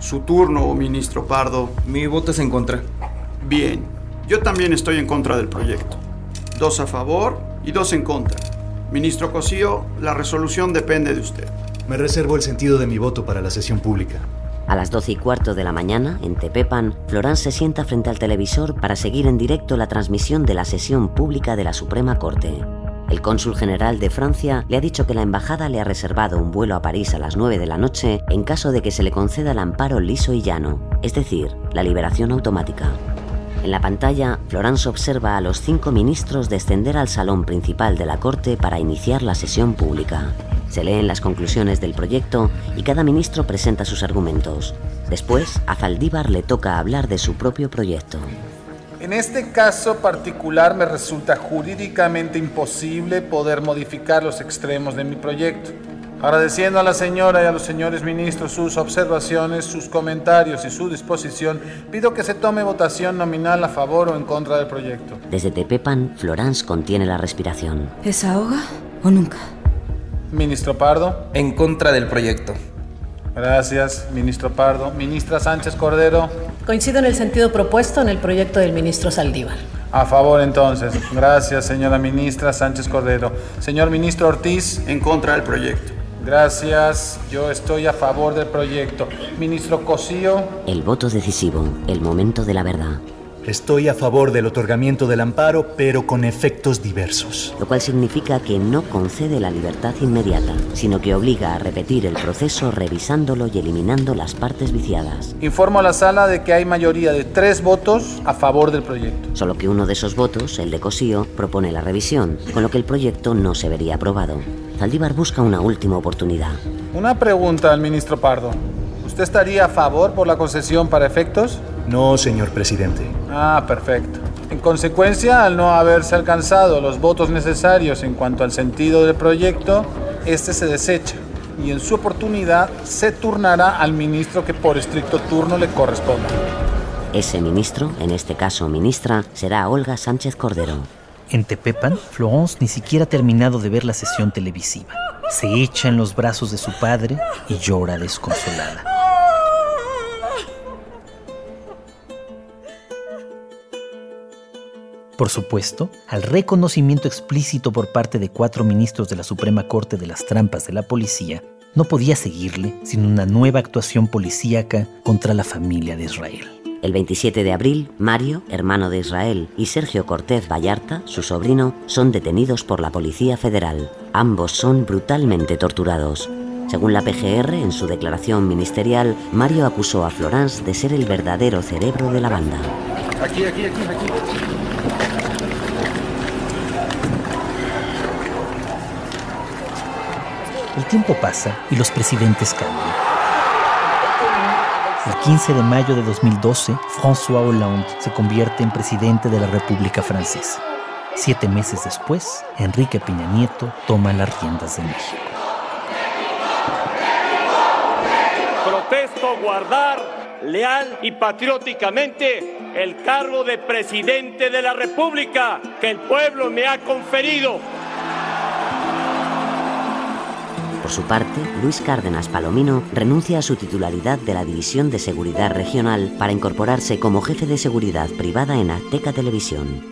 Su turno, ministro Pardo. Mi voto es en contra. Bien. Yo también estoy en contra del proyecto. Dos a favor y dos en contra. Ministro Cosío, la resolución depende de usted. Me reservo el sentido de mi voto para la sesión pública. A las 12 y cuarto de la mañana, en Tepepan, Florence se sienta frente al televisor para seguir en directo la transmisión de la sesión pública de la Suprema Corte. El cónsul general de Francia le ha dicho que la embajada le ha reservado un vuelo a París a las 9 de la noche en caso de que se le conceda el amparo liso y llano, es decir, la liberación automática. En la pantalla, Florence observa a los cinco ministros descender al salón principal de la Corte para iniciar la sesión pública. Se leen las conclusiones del proyecto y cada ministro presenta sus argumentos. Después, a Zaldívar le toca hablar de su propio proyecto. En este caso particular me resulta jurídicamente imposible poder modificar los extremos de mi proyecto. Agradeciendo a la señora y a los señores ministros sus observaciones, sus comentarios y su disposición, pido que se tome votación nominal a favor o en contra del proyecto. Desde Tepepan, Florence contiene la respiración. ¿Es ahoga o nunca? Ministro Pardo. En contra del proyecto. Gracias, ministro Pardo. Ministra Sánchez Cordero. Coincido en el sentido propuesto en el proyecto del ministro Saldívar. A favor entonces. Gracias, señora ministra Sánchez Cordero. Señor ministro Ortiz. En contra del proyecto. Gracias. Yo estoy a favor del proyecto. Ministro Cosío. El voto decisivo, el momento de la verdad. Estoy a favor del otorgamiento del amparo, pero con efectos diversos. Lo cual significa que no concede la libertad inmediata, sino que obliga a repetir el proceso revisándolo y eliminando las partes viciadas. Informo a la sala de que hay mayoría de tres votos a favor del proyecto. Solo que uno de esos votos, el de Cosío, propone la revisión, con lo que el proyecto no se vería aprobado. Zaldívar busca una última oportunidad. Una pregunta al ministro Pardo. ¿Usted estaría a favor por la concesión para efectos? No, señor presidente. Ah, perfecto. En consecuencia, al no haberse alcanzado los votos necesarios en cuanto al sentido del proyecto, este se desecha y en su oportunidad se turnará al ministro que por estricto turno le corresponda. Ese ministro, en este caso ministra, será Olga Sánchez Cordero. En Tepepan, Florence ni siquiera ha terminado de ver la sesión televisiva. Se echa en los brazos de su padre y llora desconsolada. Por supuesto, al reconocimiento explícito por parte de cuatro ministros de la Suprema Corte de las trampas de la policía, no podía seguirle sin una nueva actuación policíaca contra la familia de Israel. El 27 de abril, Mario, hermano de Israel, y Sergio Cortés Vallarta, su sobrino, son detenidos por la Policía Federal. Ambos son brutalmente torturados. Según la PGR, en su declaración ministerial, Mario acusó a Florence de ser el verdadero cerebro de la banda. Aquí, aquí, aquí, aquí. El tiempo pasa y los presidentes cambian. El 15 de mayo de 2012, François Hollande se convierte en presidente de la República Francesa. Siete meses después, Enrique Peña Nieto toma las riendas de México. Protesto guardar leal y patrióticamente el cargo de presidente de la República que el pueblo me ha conferido. Por su parte, Luis Cárdenas Palomino renuncia a su titularidad de la División de Seguridad Regional para incorporarse como jefe de seguridad privada en Azteca Televisión.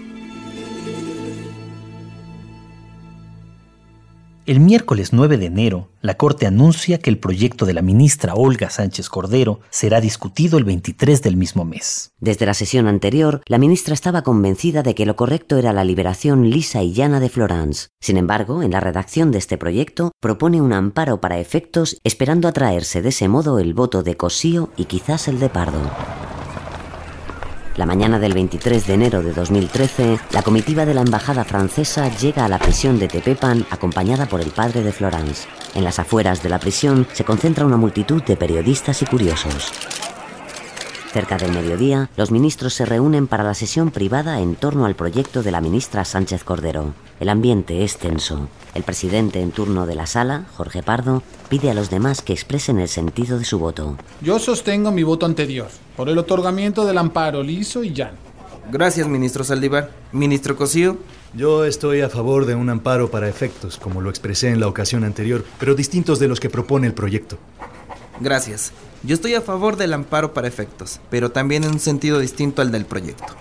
El miércoles 9 de enero, la Corte anuncia que el proyecto de la ministra Olga Sánchez Cordero será discutido el 23 del mismo mes. Desde la sesión anterior, la ministra estaba convencida de que lo correcto era la liberación lisa y llana de Florence. Sin embargo, en la redacción de este proyecto propone un amparo para efectos, esperando atraerse de ese modo el voto de Cosío y quizás el de Pardo. La mañana del 23 de enero de 2013, la comitiva de la embajada francesa llega a la prisión de Tepepan acompañada por el padre de Florence. En las afueras de la prisión se concentra una multitud de periodistas y curiosos. Cerca del mediodía, los ministros se reúnen para la sesión privada en torno al proyecto de la ministra Sánchez Cordero. El ambiente es tenso. El presidente en turno de la sala, Jorge Pardo, pide a los demás que expresen el sentido de su voto. Yo sostengo mi voto anterior, por el otorgamiento del amparo liso y llano. Gracias, ministro Saldívar. Ministro Cosío. Yo estoy a favor de un amparo para efectos, como lo expresé en la ocasión anterior, pero distintos de los que propone el proyecto. Gracias. Yo estoy a favor del amparo para efectos, pero también en un sentido distinto al del proyecto.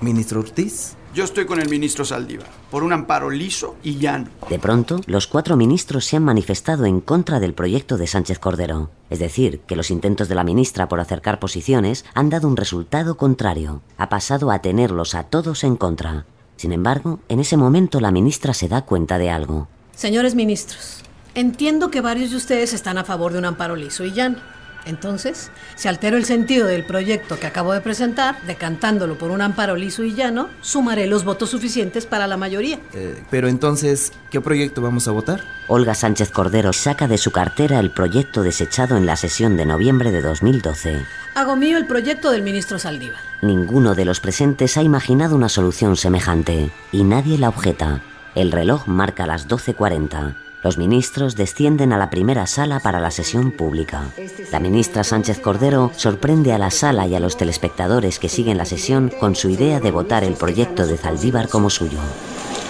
Ministro Ortiz. Yo estoy con el ministro Saldívar, por un amparo liso y llano. De pronto, los cuatro ministros se han manifestado en contra del proyecto de Sánchez Cordero. Es decir, que los intentos de la ministra por acercar posiciones han dado un resultado contrario. Ha pasado a tenerlos a todos en contra. Sin embargo, en ese momento la ministra se da cuenta de algo. Señores ministros, entiendo que varios de ustedes están a favor de un amparo liso y llano. Entonces, si altero el sentido del proyecto que acabo de presentar, decantándolo por un amparo liso y llano, sumaré los votos suficientes para la mayoría. Eh, pero entonces, ¿qué proyecto vamos a votar? Olga Sánchez Cordero saca de su cartera el proyecto desechado en la sesión de noviembre de 2012. Hago mío el proyecto del ministro Saldívar. Ninguno de los presentes ha imaginado una solución semejante y nadie la objeta. El reloj marca las 12.40. Los ministros descienden a la primera sala para la sesión pública. La ministra Sánchez Cordero sorprende a la sala y a los telespectadores que siguen la sesión con su idea de votar el proyecto de Zaldívar como suyo.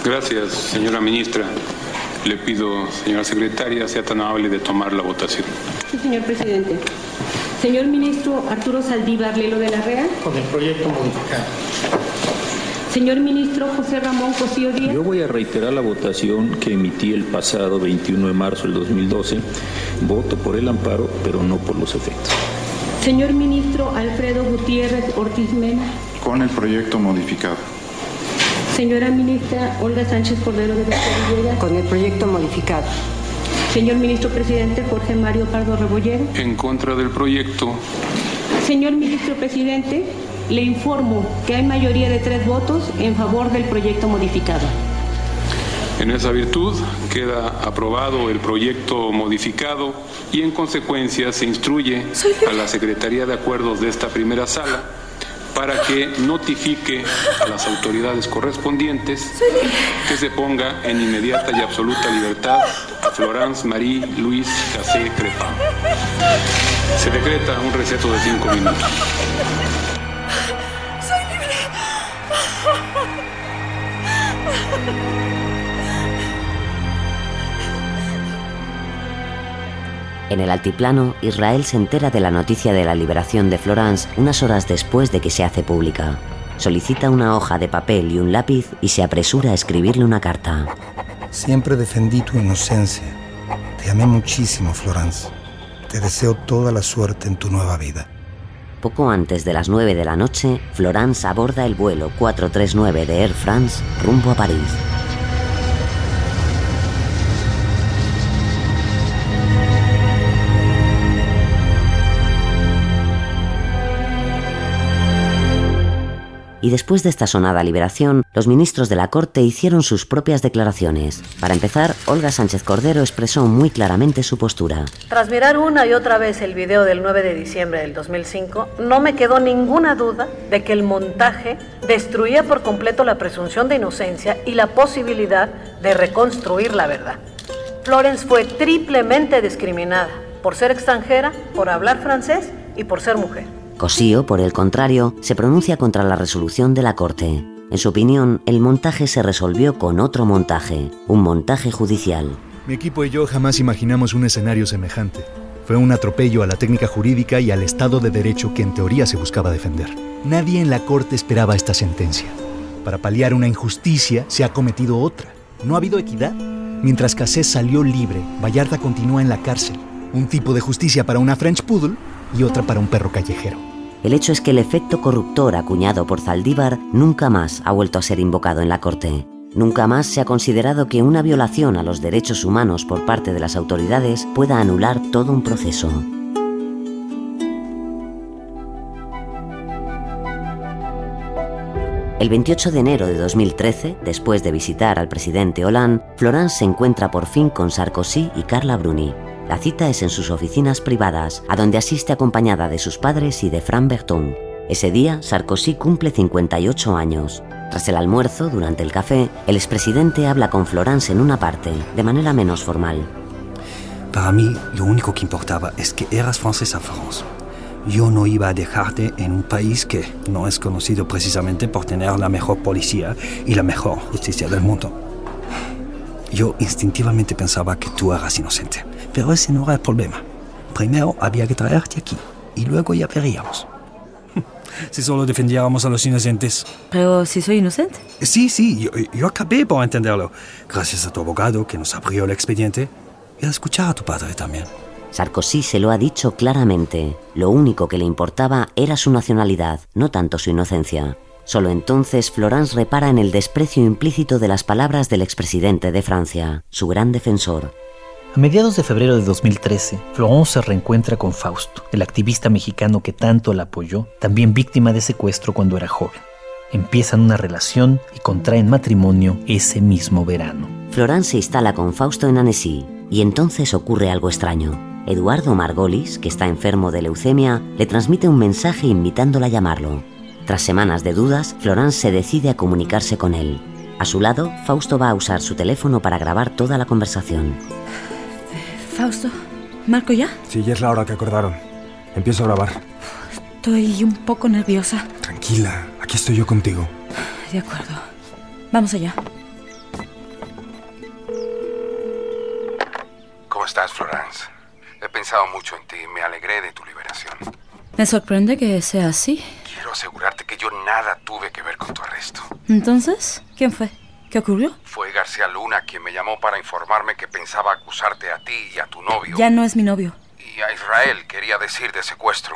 Gracias, señora ministra. Le pido, señora secretaria, sea tan amable de tomar la votación. Sí, señor presidente. Señor ministro Arturo Saldívar Lelo de la Real. Con el proyecto modificado. Señor ministro José Ramón Cosío Díaz. Yo voy a reiterar la votación que emití el pasado 21 de marzo del 2012. Voto por el amparo, pero no por los efectos. Señor ministro Alfredo Gutiérrez Ortiz Mena. Con el proyecto modificado. Señora ministra Olga Sánchez Cordero de Villegas. Con el proyecto modificado. Señor ministro presidente Jorge Mario Pardo Rebollero. En contra del proyecto. Señor ministro presidente, le informo que hay mayoría de tres votos en favor del proyecto modificado. En esa virtud queda aprobado el proyecto modificado y en consecuencia se instruye a la Secretaría de Acuerdos de esta primera sala para que notifique a las autoridades correspondientes que se ponga en inmediata y absoluta libertad a Florence Marie Luis Cassé Crepa. Se decreta un receso de cinco minutos. En el altiplano, Israel se entera de la noticia de la liberación de Florence unas horas después de que se hace pública. Solicita una hoja de papel y un lápiz y se apresura a escribirle una carta. Siempre defendí tu inocencia. Te amé muchísimo, Florence. Te deseo toda la suerte en tu nueva vida. Poco antes de las 9 de la noche, Florence aborda el vuelo 439 de Air France rumbo a París. Y después de esta sonada liberación, los ministros de la Corte hicieron sus propias declaraciones. Para empezar, Olga Sánchez Cordero expresó muy claramente su postura. Tras mirar una y otra vez el video del 9 de diciembre del 2005, no me quedó ninguna duda de que el montaje destruía por completo la presunción de inocencia y la posibilidad de reconstruir la verdad. Florence fue triplemente discriminada por ser extranjera, por hablar francés y por ser mujer. Cosío, por el contrario, se pronuncia contra la resolución de la Corte. En su opinión, el montaje se resolvió con otro montaje, un montaje judicial. Mi equipo y yo jamás imaginamos un escenario semejante. Fue un atropello a la técnica jurídica y al Estado de Derecho que en teoría se buscaba defender. Nadie en la Corte esperaba esta sentencia. Para paliar una injusticia se ha cometido otra. No ha habido equidad. Mientras Cassés salió libre, Vallarta continúa en la cárcel. Un tipo de justicia para una French Poodle y otra para un perro callejero. El hecho es que el efecto corruptor acuñado por Zaldívar nunca más ha vuelto a ser invocado en la Corte. Nunca más se ha considerado que una violación a los derechos humanos por parte de las autoridades pueda anular todo un proceso. El 28 de enero de 2013, después de visitar al presidente Hollande, Florence se encuentra por fin con Sarkozy y Carla Bruni. La cita es en sus oficinas privadas, a donde asiste acompañada de sus padres y de Fran Berton. Ese día, Sarkozy cumple 58 años. Tras el almuerzo, durante el café, el expresidente habla con Florence en una parte, de manera menos formal. Para mí, lo único que importaba es que eras francesa, Florence. Yo no iba a dejarte en un país que no es conocido precisamente por tener la mejor policía y la mejor justicia del mundo. Yo instintivamente pensaba que tú eras inocente, pero ese no era el problema. Primero había que traerte aquí y luego ya veríamos. Si solo defendiéramos a los inocentes. Pero si soy inocente. Sí, sí, yo, yo acabé por entenderlo. Gracias a tu abogado que nos abrió el expediente y a escuchar a tu padre también. Sarkozy se lo ha dicho claramente. Lo único que le importaba era su nacionalidad, no tanto su inocencia. Solo entonces Florence repara en el desprecio implícito de las palabras del expresidente de Francia, su gran defensor. A mediados de febrero de 2013, Florence se reencuentra con Fausto, el activista mexicano que tanto la apoyó, también víctima de secuestro cuando era joven. Empiezan una relación y contraen matrimonio ese mismo verano. Florence se instala con Fausto en Annecy y entonces ocurre algo extraño. Eduardo Margolis, que está enfermo de leucemia, le transmite un mensaje invitándola a llamarlo. Tras semanas de dudas, Florence se decide a comunicarse con él. A su lado, Fausto va a usar su teléfono para grabar toda la conversación. Fausto, ¿marco ya? Sí, ya es la hora que acordaron. Empiezo a grabar. Estoy un poco nerviosa. Tranquila, aquí estoy yo contigo. De acuerdo. Vamos allá. ¿Cómo estás, Florence? He pensado mucho en ti y me alegré de tu liberación. Me sorprende que sea así. Quiero asegurarte que yo Yo nada tuve que ver con tu arresto. Entonces, ¿quién fue? ¿Qué ocurrió? Fue García Luna quien me llamó para informarme que pensaba acusarte a ti y a tu novio. Ya no es mi novio. Y a Israel quería decir de secuestro.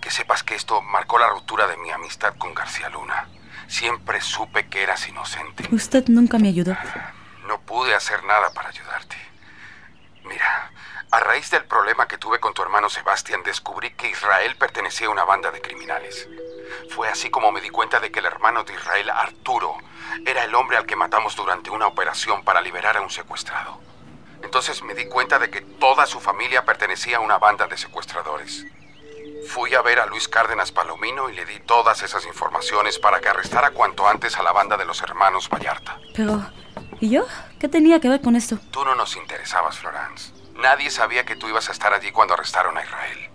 Que sepas que esto marcó la ruptura de mi amistad con García Luna. Siempre supe que eras inocente. Usted nunca me ayudó. No pude hacer nada para ayudarte. Mira, a raíz del problema que tuve con tu hermano Sebastián, descubrí que Israel pertenecía a una banda de criminales. Fue así como me di cuenta de que el hermano de Israel, Arturo, era el hombre al que matamos durante una operación para liberar a un secuestrado. Entonces me di cuenta de que toda su familia pertenecía a una banda de secuestradores. Fui a ver a Luis Cárdenas Palomino y le di todas esas informaciones para que arrestara cuanto antes a la banda de los hermanos Vallarta. Pero, ¿y yo? ¿Qué tenía que ver con esto? Tú no nos interesabas, Florence. Nadie sabía que tú ibas a estar allí cuando arrestaron a Israel.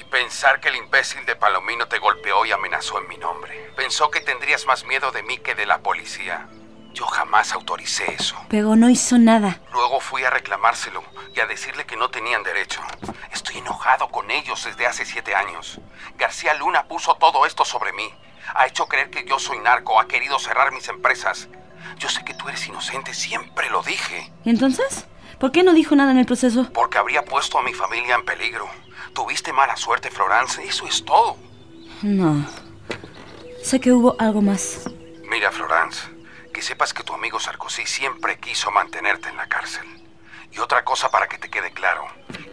Y pensar que el imbécil de Palomino te golpeó y amenazó en mi nombre. Pensó que tendrías más miedo de mí que de la policía. Yo jamás autoricé eso. Pero no hizo nada. Luego fui a reclamárselo y a decirle que no tenían derecho. Estoy enojado con ellos desde hace siete años. García Luna puso todo esto sobre mí. Ha hecho creer que yo soy narco, ha querido cerrar mis empresas. Yo sé que tú eres inocente, siempre lo dije. ¿Y entonces? ¿Por qué no dijo nada en el proceso? Porque habría puesto a mi familia en peligro. Tuviste mala suerte, Florence, eso es todo. No. Sé que hubo algo más. Mira, Florence, que sepas que tu amigo Sarkozy siempre quiso mantenerte en la cárcel. Y otra cosa para que te quede claro,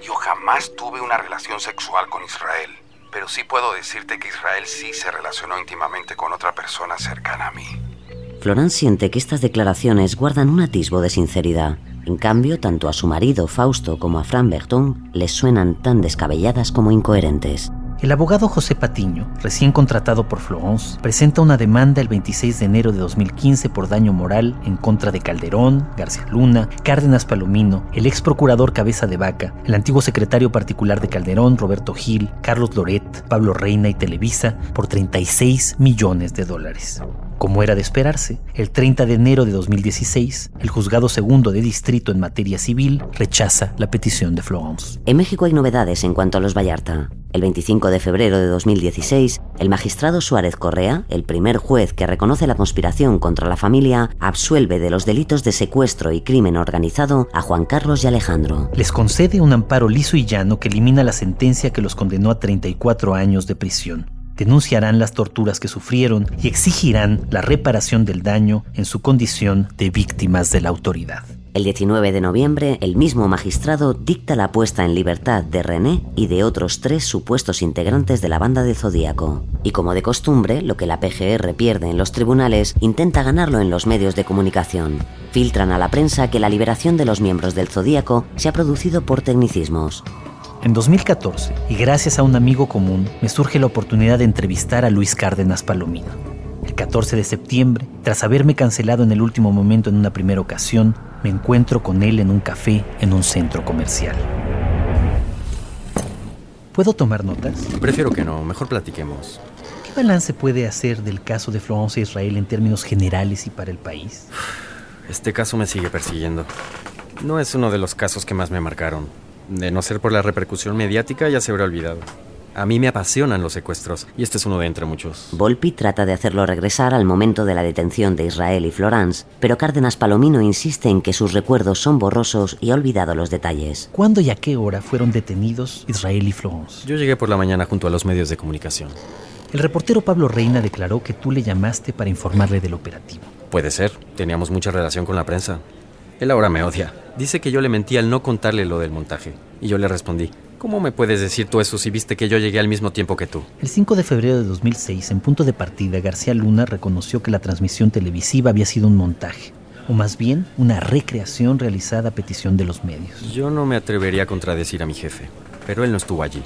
yo jamás tuve una relación sexual con Israel, pero sí puedo decirte que Israel sí se relacionó íntimamente con otra persona cercana a mí. Florence siente que estas declaraciones guardan un atisbo de sinceridad. En cambio, tanto a su marido Fausto como a Fran Berton les suenan tan descabelladas como incoherentes. El abogado José Patiño, recién contratado por Florence, presenta una demanda el 26 de enero de 2015 por daño moral en contra de Calderón, García Luna, Cárdenas Palomino, el ex procurador Cabeza de Vaca, el antiguo secretario particular de Calderón, Roberto Gil, Carlos Loret, Pablo Reina y Televisa, por 36 millones de dólares. Como era de esperarse, el 30 de enero de 2016, el juzgado segundo de distrito en materia civil rechaza la petición de Florence. En México hay novedades en cuanto a los Vallarta. El 25 de febrero de 2016, el magistrado Suárez Correa, el primer juez que reconoce la conspiración contra la familia, absuelve de los delitos de secuestro y crimen organizado a Juan Carlos y Alejandro. Les concede un amparo liso y llano que elimina la sentencia que los condenó a 34 años de prisión denunciarán las torturas que sufrieron y exigirán la reparación del daño en su condición de víctimas de la autoridad. El 19 de noviembre, el mismo magistrado dicta la puesta en libertad de René y de otros tres supuestos integrantes de la banda de Zodíaco. Y como de costumbre, lo que la PGR pierde en los tribunales, intenta ganarlo en los medios de comunicación. Filtran a la prensa que la liberación de los miembros del Zodíaco se ha producido por tecnicismos. En 2014, y gracias a un amigo común, me surge la oportunidad de entrevistar a Luis Cárdenas Palomino. El 14 de septiembre, tras haberme cancelado en el último momento en una primera ocasión, me encuentro con él en un café en un centro comercial. ¿Puedo tomar notas? Prefiero que no, mejor platiquemos. ¿Qué balance puede hacer del caso de Florence e Israel en términos generales y para el país? Este caso me sigue persiguiendo. No es uno de los casos que más me marcaron. De no ser por la repercusión mediática, ya se habrá olvidado. A mí me apasionan los secuestros, y este es uno de entre muchos. Volpi trata de hacerlo regresar al momento de la detención de Israel y Florence, pero Cárdenas Palomino insiste en que sus recuerdos son borrosos y ha olvidado los detalles. ¿Cuándo y a qué hora fueron detenidos Israel y Florence? Yo llegué por la mañana junto a los medios de comunicación. El reportero Pablo Reina declaró que tú le llamaste para informarle del operativo. Puede ser, teníamos mucha relación con la prensa. Él ahora me odia. Dice que yo le mentí al no contarle lo del montaje. Y yo le respondí, ¿cómo me puedes decir tú eso si viste que yo llegué al mismo tiempo que tú? El 5 de febrero de 2006, en punto de partida, García Luna reconoció que la transmisión televisiva había sido un montaje, o más bien una recreación realizada a petición de los medios. Yo no me atrevería a contradecir a mi jefe, pero él no estuvo allí.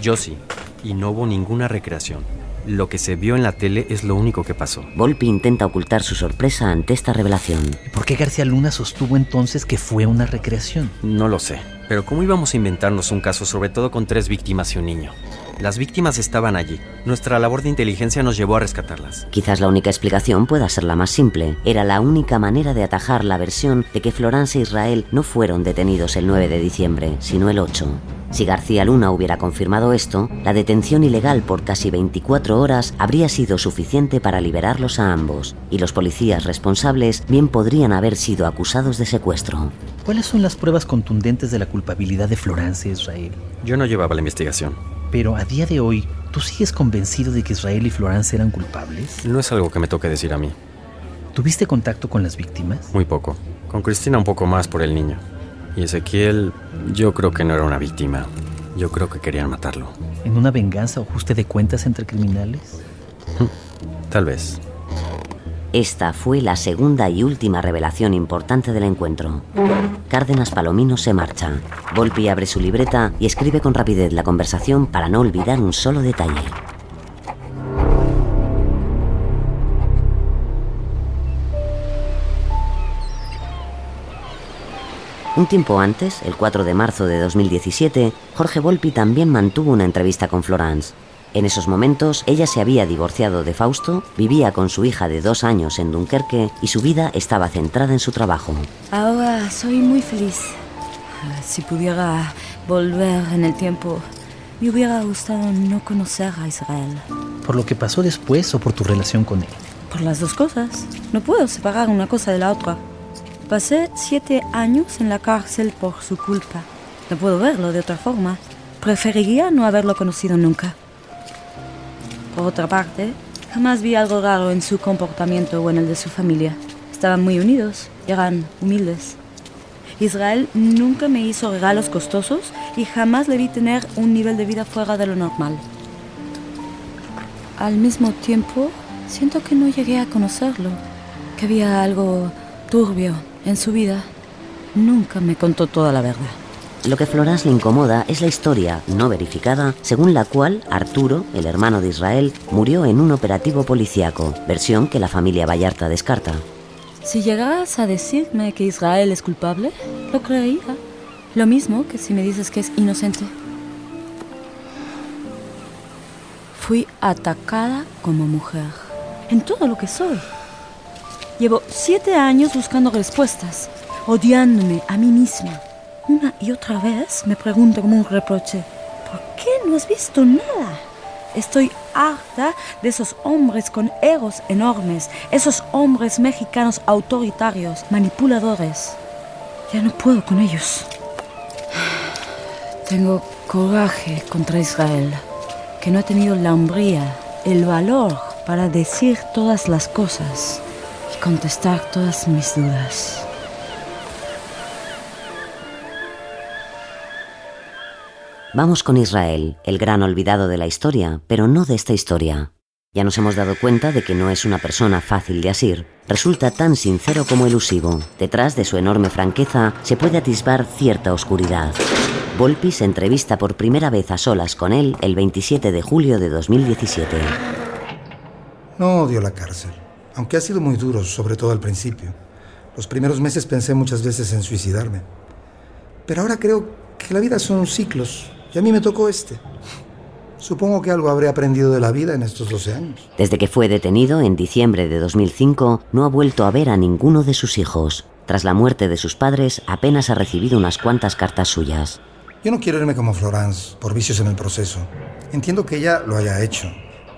Yo sí, y no hubo ninguna recreación. Lo que se vio en la tele es lo único que pasó. Volpi intenta ocultar su sorpresa ante esta revelación. ¿Por qué García Luna sostuvo entonces que fue una recreación? No lo sé. Pero ¿cómo íbamos a inventarnos un caso, sobre todo con tres víctimas y un niño? Las víctimas estaban allí. Nuestra labor de inteligencia nos llevó a rescatarlas. Quizás la única explicación pueda ser la más simple. Era la única manera de atajar la versión de que Florence e Israel no fueron detenidos el 9 de diciembre, sino el 8. Si García Luna hubiera confirmado esto, la detención ilegal por casi 24 horas habría sido suficiente para liberarlos a ambos, y los policías responsables bien podrían haber sido acusados de secuestro. ¿Cuáles son las pruebas contundentes de la culpabilidad de Florence e Israel? Yo no llevaba la investigación. Pero a día de hoy, ¿tú sigues convencido de que Israel y Florence eran culpables? No es algo que me toque decir a mí. ¿Tuviste contacto con las víctimas? Muy poco. Con Cristina un poco más por el niño. Y Ezequiel, yo creo que no era una víctima. Yo creo que querían matarlo. ¿En una venganza o ajuste de cuentas entre criminales? Tal vez. Esta fue la segunda y última revelación importante del encuentro. Cárdenas Palomino se marcha. Volpi abre su libreta y escribe con rapidez la conversación para no olvidar un solo detalle. Un tiempo antes, el 4 de marzo de 2017, Jorge Volpi también mantuvo una entrevista con Florence. En esos momentos, ella se había divorciado de Fausto, vivía con su hija de dos años en Dunkerque y su vida estaba centrada en su trabajo. Ahora soy muy feliz. Si pudiera volver en el tiempo, me hubiera gustado no conocer a Israel. ¿Por lo que pasó después o por tu relación con él? Por las dos cosas. No puedo separar una cosa de la otra. Pasé siete años en la cárcel por su culpa. No puedo verlo de otra forma. Preferiría no haberlo conocido nunca. Por otra parte, jamás vi algo raro en su comportamiento o en el de su familia. Estaban muy unidos, eran humildes. Israel nunca me hizo regalos costosos y jamás le vi tener un nivel de vida fuera de lo normal. Al mismo tiempo, siento que no llegué a conocerlo, que había algo turbio en su vida. Nunca me contó toda la verdad. Lo que Florence le incomoda es la historia, no verificada, según la cual Arturo, el hermano de Israel, murió en un operativo policíaco, versión que la familia Vallarta descarta. Si llegas a decirme que Israel es culpable, lo creería. Lo mismo que si me dices que es inocente. Fui atacada como mujer, en todo lo que soy. Llevo siete años buscando respuestas, odiándome a mí misma. Una y otra vez me pregunto como un reproche, ¿por qué no has visto nada? Estoy harta de esos hombres con egos enormes, esos hombres mexicanos autoritarios, manipuladores. Ya no puedo con ellos. Tengo coraje contra Israel, que no ha tenido la hombría, el valor para decir todas las cosas y contestar todas mis dudas. Vamos con Israel, el gran olvidado de la historia, pero no de esta historia. Ya nos hemos dado cuenta de que no es una persona fácil de asir. Resulta tan sincero como elusivo. Detrás de su enorme franqueza se puede atisbar cierta oscuridad. Volpi se entrevista por primera vez a solas con él el 27 de julio de 2017. No odio la cárcel, aunque ha sido muy duro, sobre todo al principio. Los primeros meses pensé muchas veces en suicidarme. Pero ahora creo que la vida son ciclos y a mí me tocó este. Supongo que algo habré aprendido de la vida en estos 12 años. Desde que fue detenido en diciembre de 2005, no ha vuelto a ver a ninguno de sus hijos. Tras la muerte de sus padres, apenas ha recibido unas cuantas cartas suyas. Yo no quiero irme como Florence, por vicios en el proceso. Entiendo que ella lo haya hecho,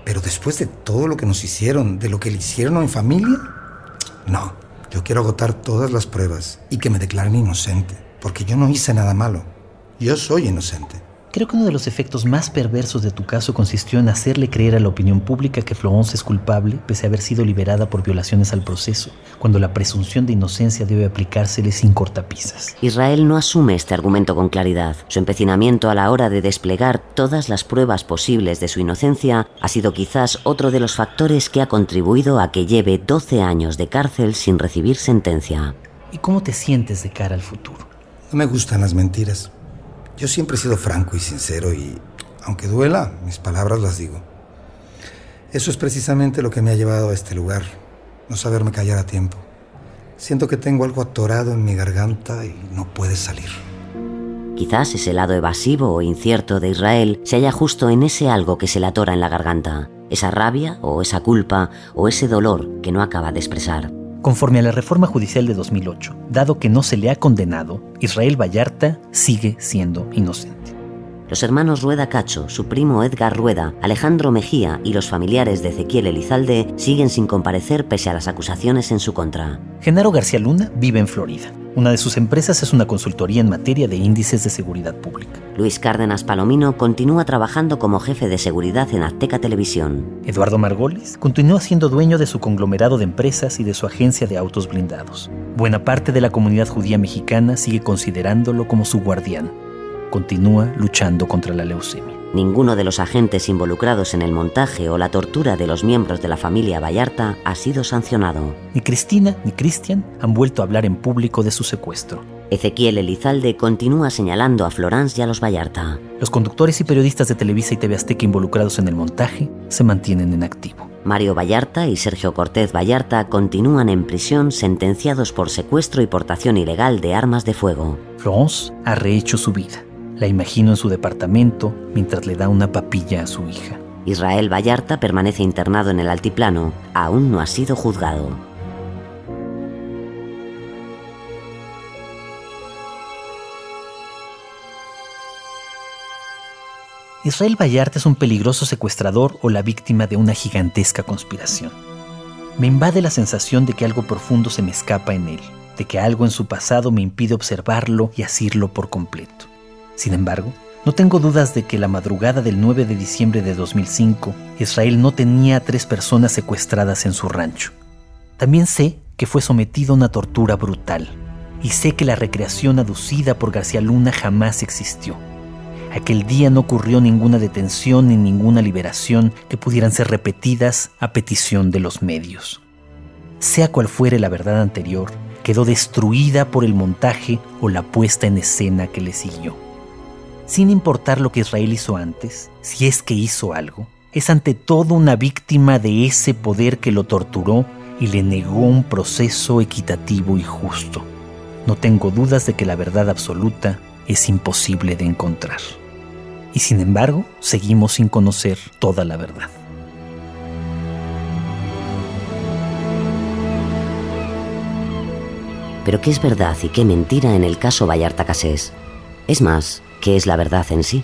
pero después de todo lo que nos hicieron, de lo que le hicieron en familia, no. Yo quiero agotar todas las pruebas y que me declaren inocente, porque yo no hice nada malo. Yo soy inocente. Creo que uno de los efectos más perversos de tu caso consistió en hacerle creer a la opinión pública que Florence es culpable pese a haber sido liberada por violaciones al proceso, cuando la presunción de inocencia debe aplicársele sin cortapisas. Israel no asume este argumento con claridad. Su empecinamiento a la hora de desplegar todas las pruebas posibles de su inocencia ha sido quizás otro de los factores que ha contribuido a que lleve 12 años de cárcel sin recibir sentencia. ¿Y cómo te sientes de cara al futuro? No me gustan las mentiras. Yo siempre he sido franco y sincero y, aunque duela, mis palabras las digo. Eso es precisamente lo que me ha llevado a este lugar, no saberme callar a tiempo. Siento que tengo algo atorado en mi garganta y no puede salir. Quizás ese lado evasivo o incierto de Israel se halla justo en ese algo que se le atora en la garganta, esa rabia o esa culpa o ese dolor que no acaba de expresar. Conforme a la reforma judicial de 2008, dado que no se le ha condenado, Israel Vallarta sigue siendo inocente. Los hermanos Rueda Cacho, su primo Edgar Rueda, Alejandro Mejía y los familiares de Ezequiel Elizalde siguen sin comparecer pese a las acusaciones en su contra. Genaro García Luna vive en Florida. Una de sus empresas es una consultoría en materia de índices de seguridad pública. Luis Cárdenas Palomino continúa trabajando como jefe de seguridad en Azteca Televisión. Eduardo Margolis continúa siendo dueño de su conglomerado de empresas y de su agencia de autos blindados. Buena parte de la comunidad judía mexicana sigue considerándolo como su guardián. Continúa luchando contra la leucemia. Ninguno de los agentes involucrados en el montaje o la tortura de los miembros de la familia Vallarta ha sido sancionado. Ni Cristina ni Cristian han vuelto a hablar en público de su secuestro. Ezequiel Elizalde continúa señalando a Florence y a los Vallarta. Los conductores y periodistas de Televisa y TV Azteca involucrados en el montaje se mantienen en activo. Mario Vallarta y Sergio Cortés Vallarta continúan en prisión sentenciados por secuestro y portación ilegal de armas de fuego. Florence ha rehecho su vida. La imagino en su departamento mientras le da una papilla a su hija. Israel Vallarta permanece internado en el altiplano. Aún no ha sido juzgado. Israel Vallarta es un peligroso secuestrador o la víctima de una gigantesca conspiración. Me invade la sensación de que algo profundo se me escapa en él, de que algo en su pasado me impide observarlo y asirlo por completo. Sin embargo, no tengo dudas de que la madrugada del 9 de diciembre de 2005, Israel no tenía a tres personas secuestradas en su rancho. También sé que fue sometido a una tortura brutal. Y sé que la recreación aducida por García Luna jamás existió. Aquel día no ocurrió ninguna detención ni ninguna liberación que pudieran ser repetidas a petición de los medios. Sea cual fuere la verdad anterior, quedó destruida por el montaje o la puesta en escena que le siguió sin importar lo que Israel hizo antes, si es que hizo algo, es ante todo una víctima de ese poder que lo torturó y le negó un proceso equitativo y justo. No tengo dudas de que la verdad absoluta es imposible de encontrar. Y sin embargo, seguimos sin conocer toda la verdad. Pero ¿qué es verdad y qué mentira en el caso Vallarta Casés? Es más, ¿Qué es la verdad en sí?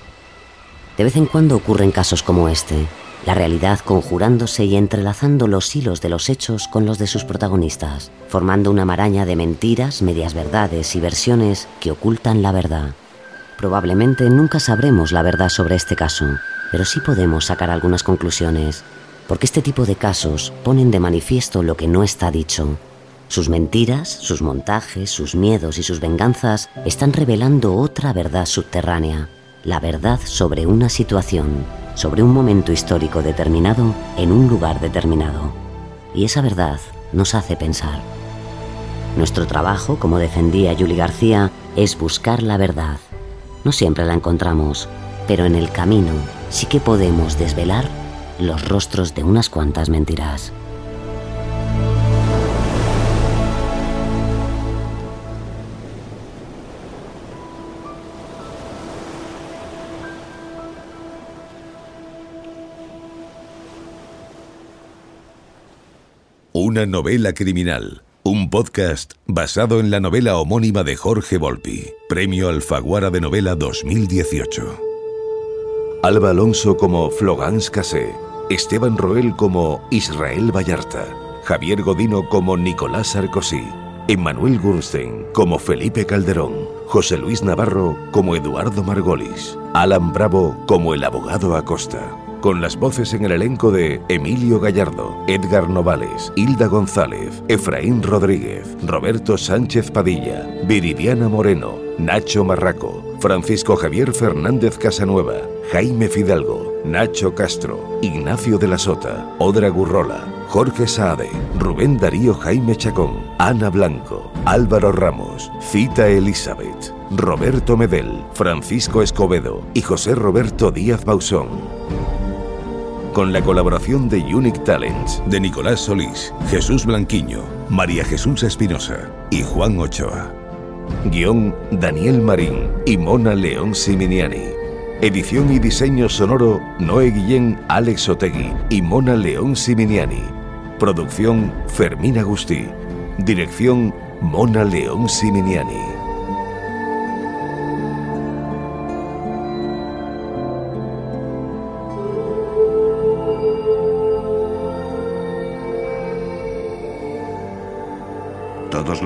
De vez en cuando ocurren casos como este, la realidad conjurándose y entrelazando los hilos de los hechos con los de sus protagonistas, formando una maraña de mentiras, medias verdades y versiones que ocultan la verdad. Probablemente nunca sabremos la verdad sobre este caso, pero sí podemos sacar algunas conclusiones, porque este tipo de casos ponen de manifiesto lo que no está dicho, sus mentiras, sus montajes, sus miedos y sus venganzas están revelando otra verdad subterránea, la verdad sobre una situación, sobre un momento histórico determinado en un lugar determinado. Y esa verdad nos hace pensar. Nuestro trabajo, como defendía Julie García, es buscar la verdad. No siempre la encontramos, pero en el camino sí que podemos desvelar los rostros de unas cuantas mentiras. Una novela criminal. Un podcast basado en la novela homónima de Jorge Volpi. Premio Alfaguara de Novela 2018. Alba Alonso como Flogans Cassé. Esteban Roel como Israel Vallarta. Javier Godino como Nicolás Sarkozy. Emmanuel Gurnstein como Felipe Calderón. José Luis Navarro como Eduardo Margolis. Alan Bravo como el abogado Acosta con las voces en el elenco de Emilio Gallardo, Edgar Novales, Hilda González, Efraín Rodríguez, Roberto Sánchez Padilla, Viridiana Moreno, Nacho Marraco, Francisco Javier Fernández Casanueva, Jaime Fidalgo, Nacho Castro, Ignacio de la Sota, Odra Gurrola, Jorge Saade, Rubén Darío Jaime Chacón, Ana Blanco, Álvaro Ramos, Cita Elizabeth, Roberto Medel, Francisco Escobedo y José Roberto Díaz Bausón con la colaboración de Unique Talents, de Nicolás Solís, Jesús Blanquiño, María Jesús Espinosa y Juan Ochoa. Guión Daniel Marín y Mona León Siminiani. Edición y diseño sonoro Noé Guillén, Alex Otegui y Mona León Siminiani. Producción Fermín Agustí. Dirección Mona León Siminiani.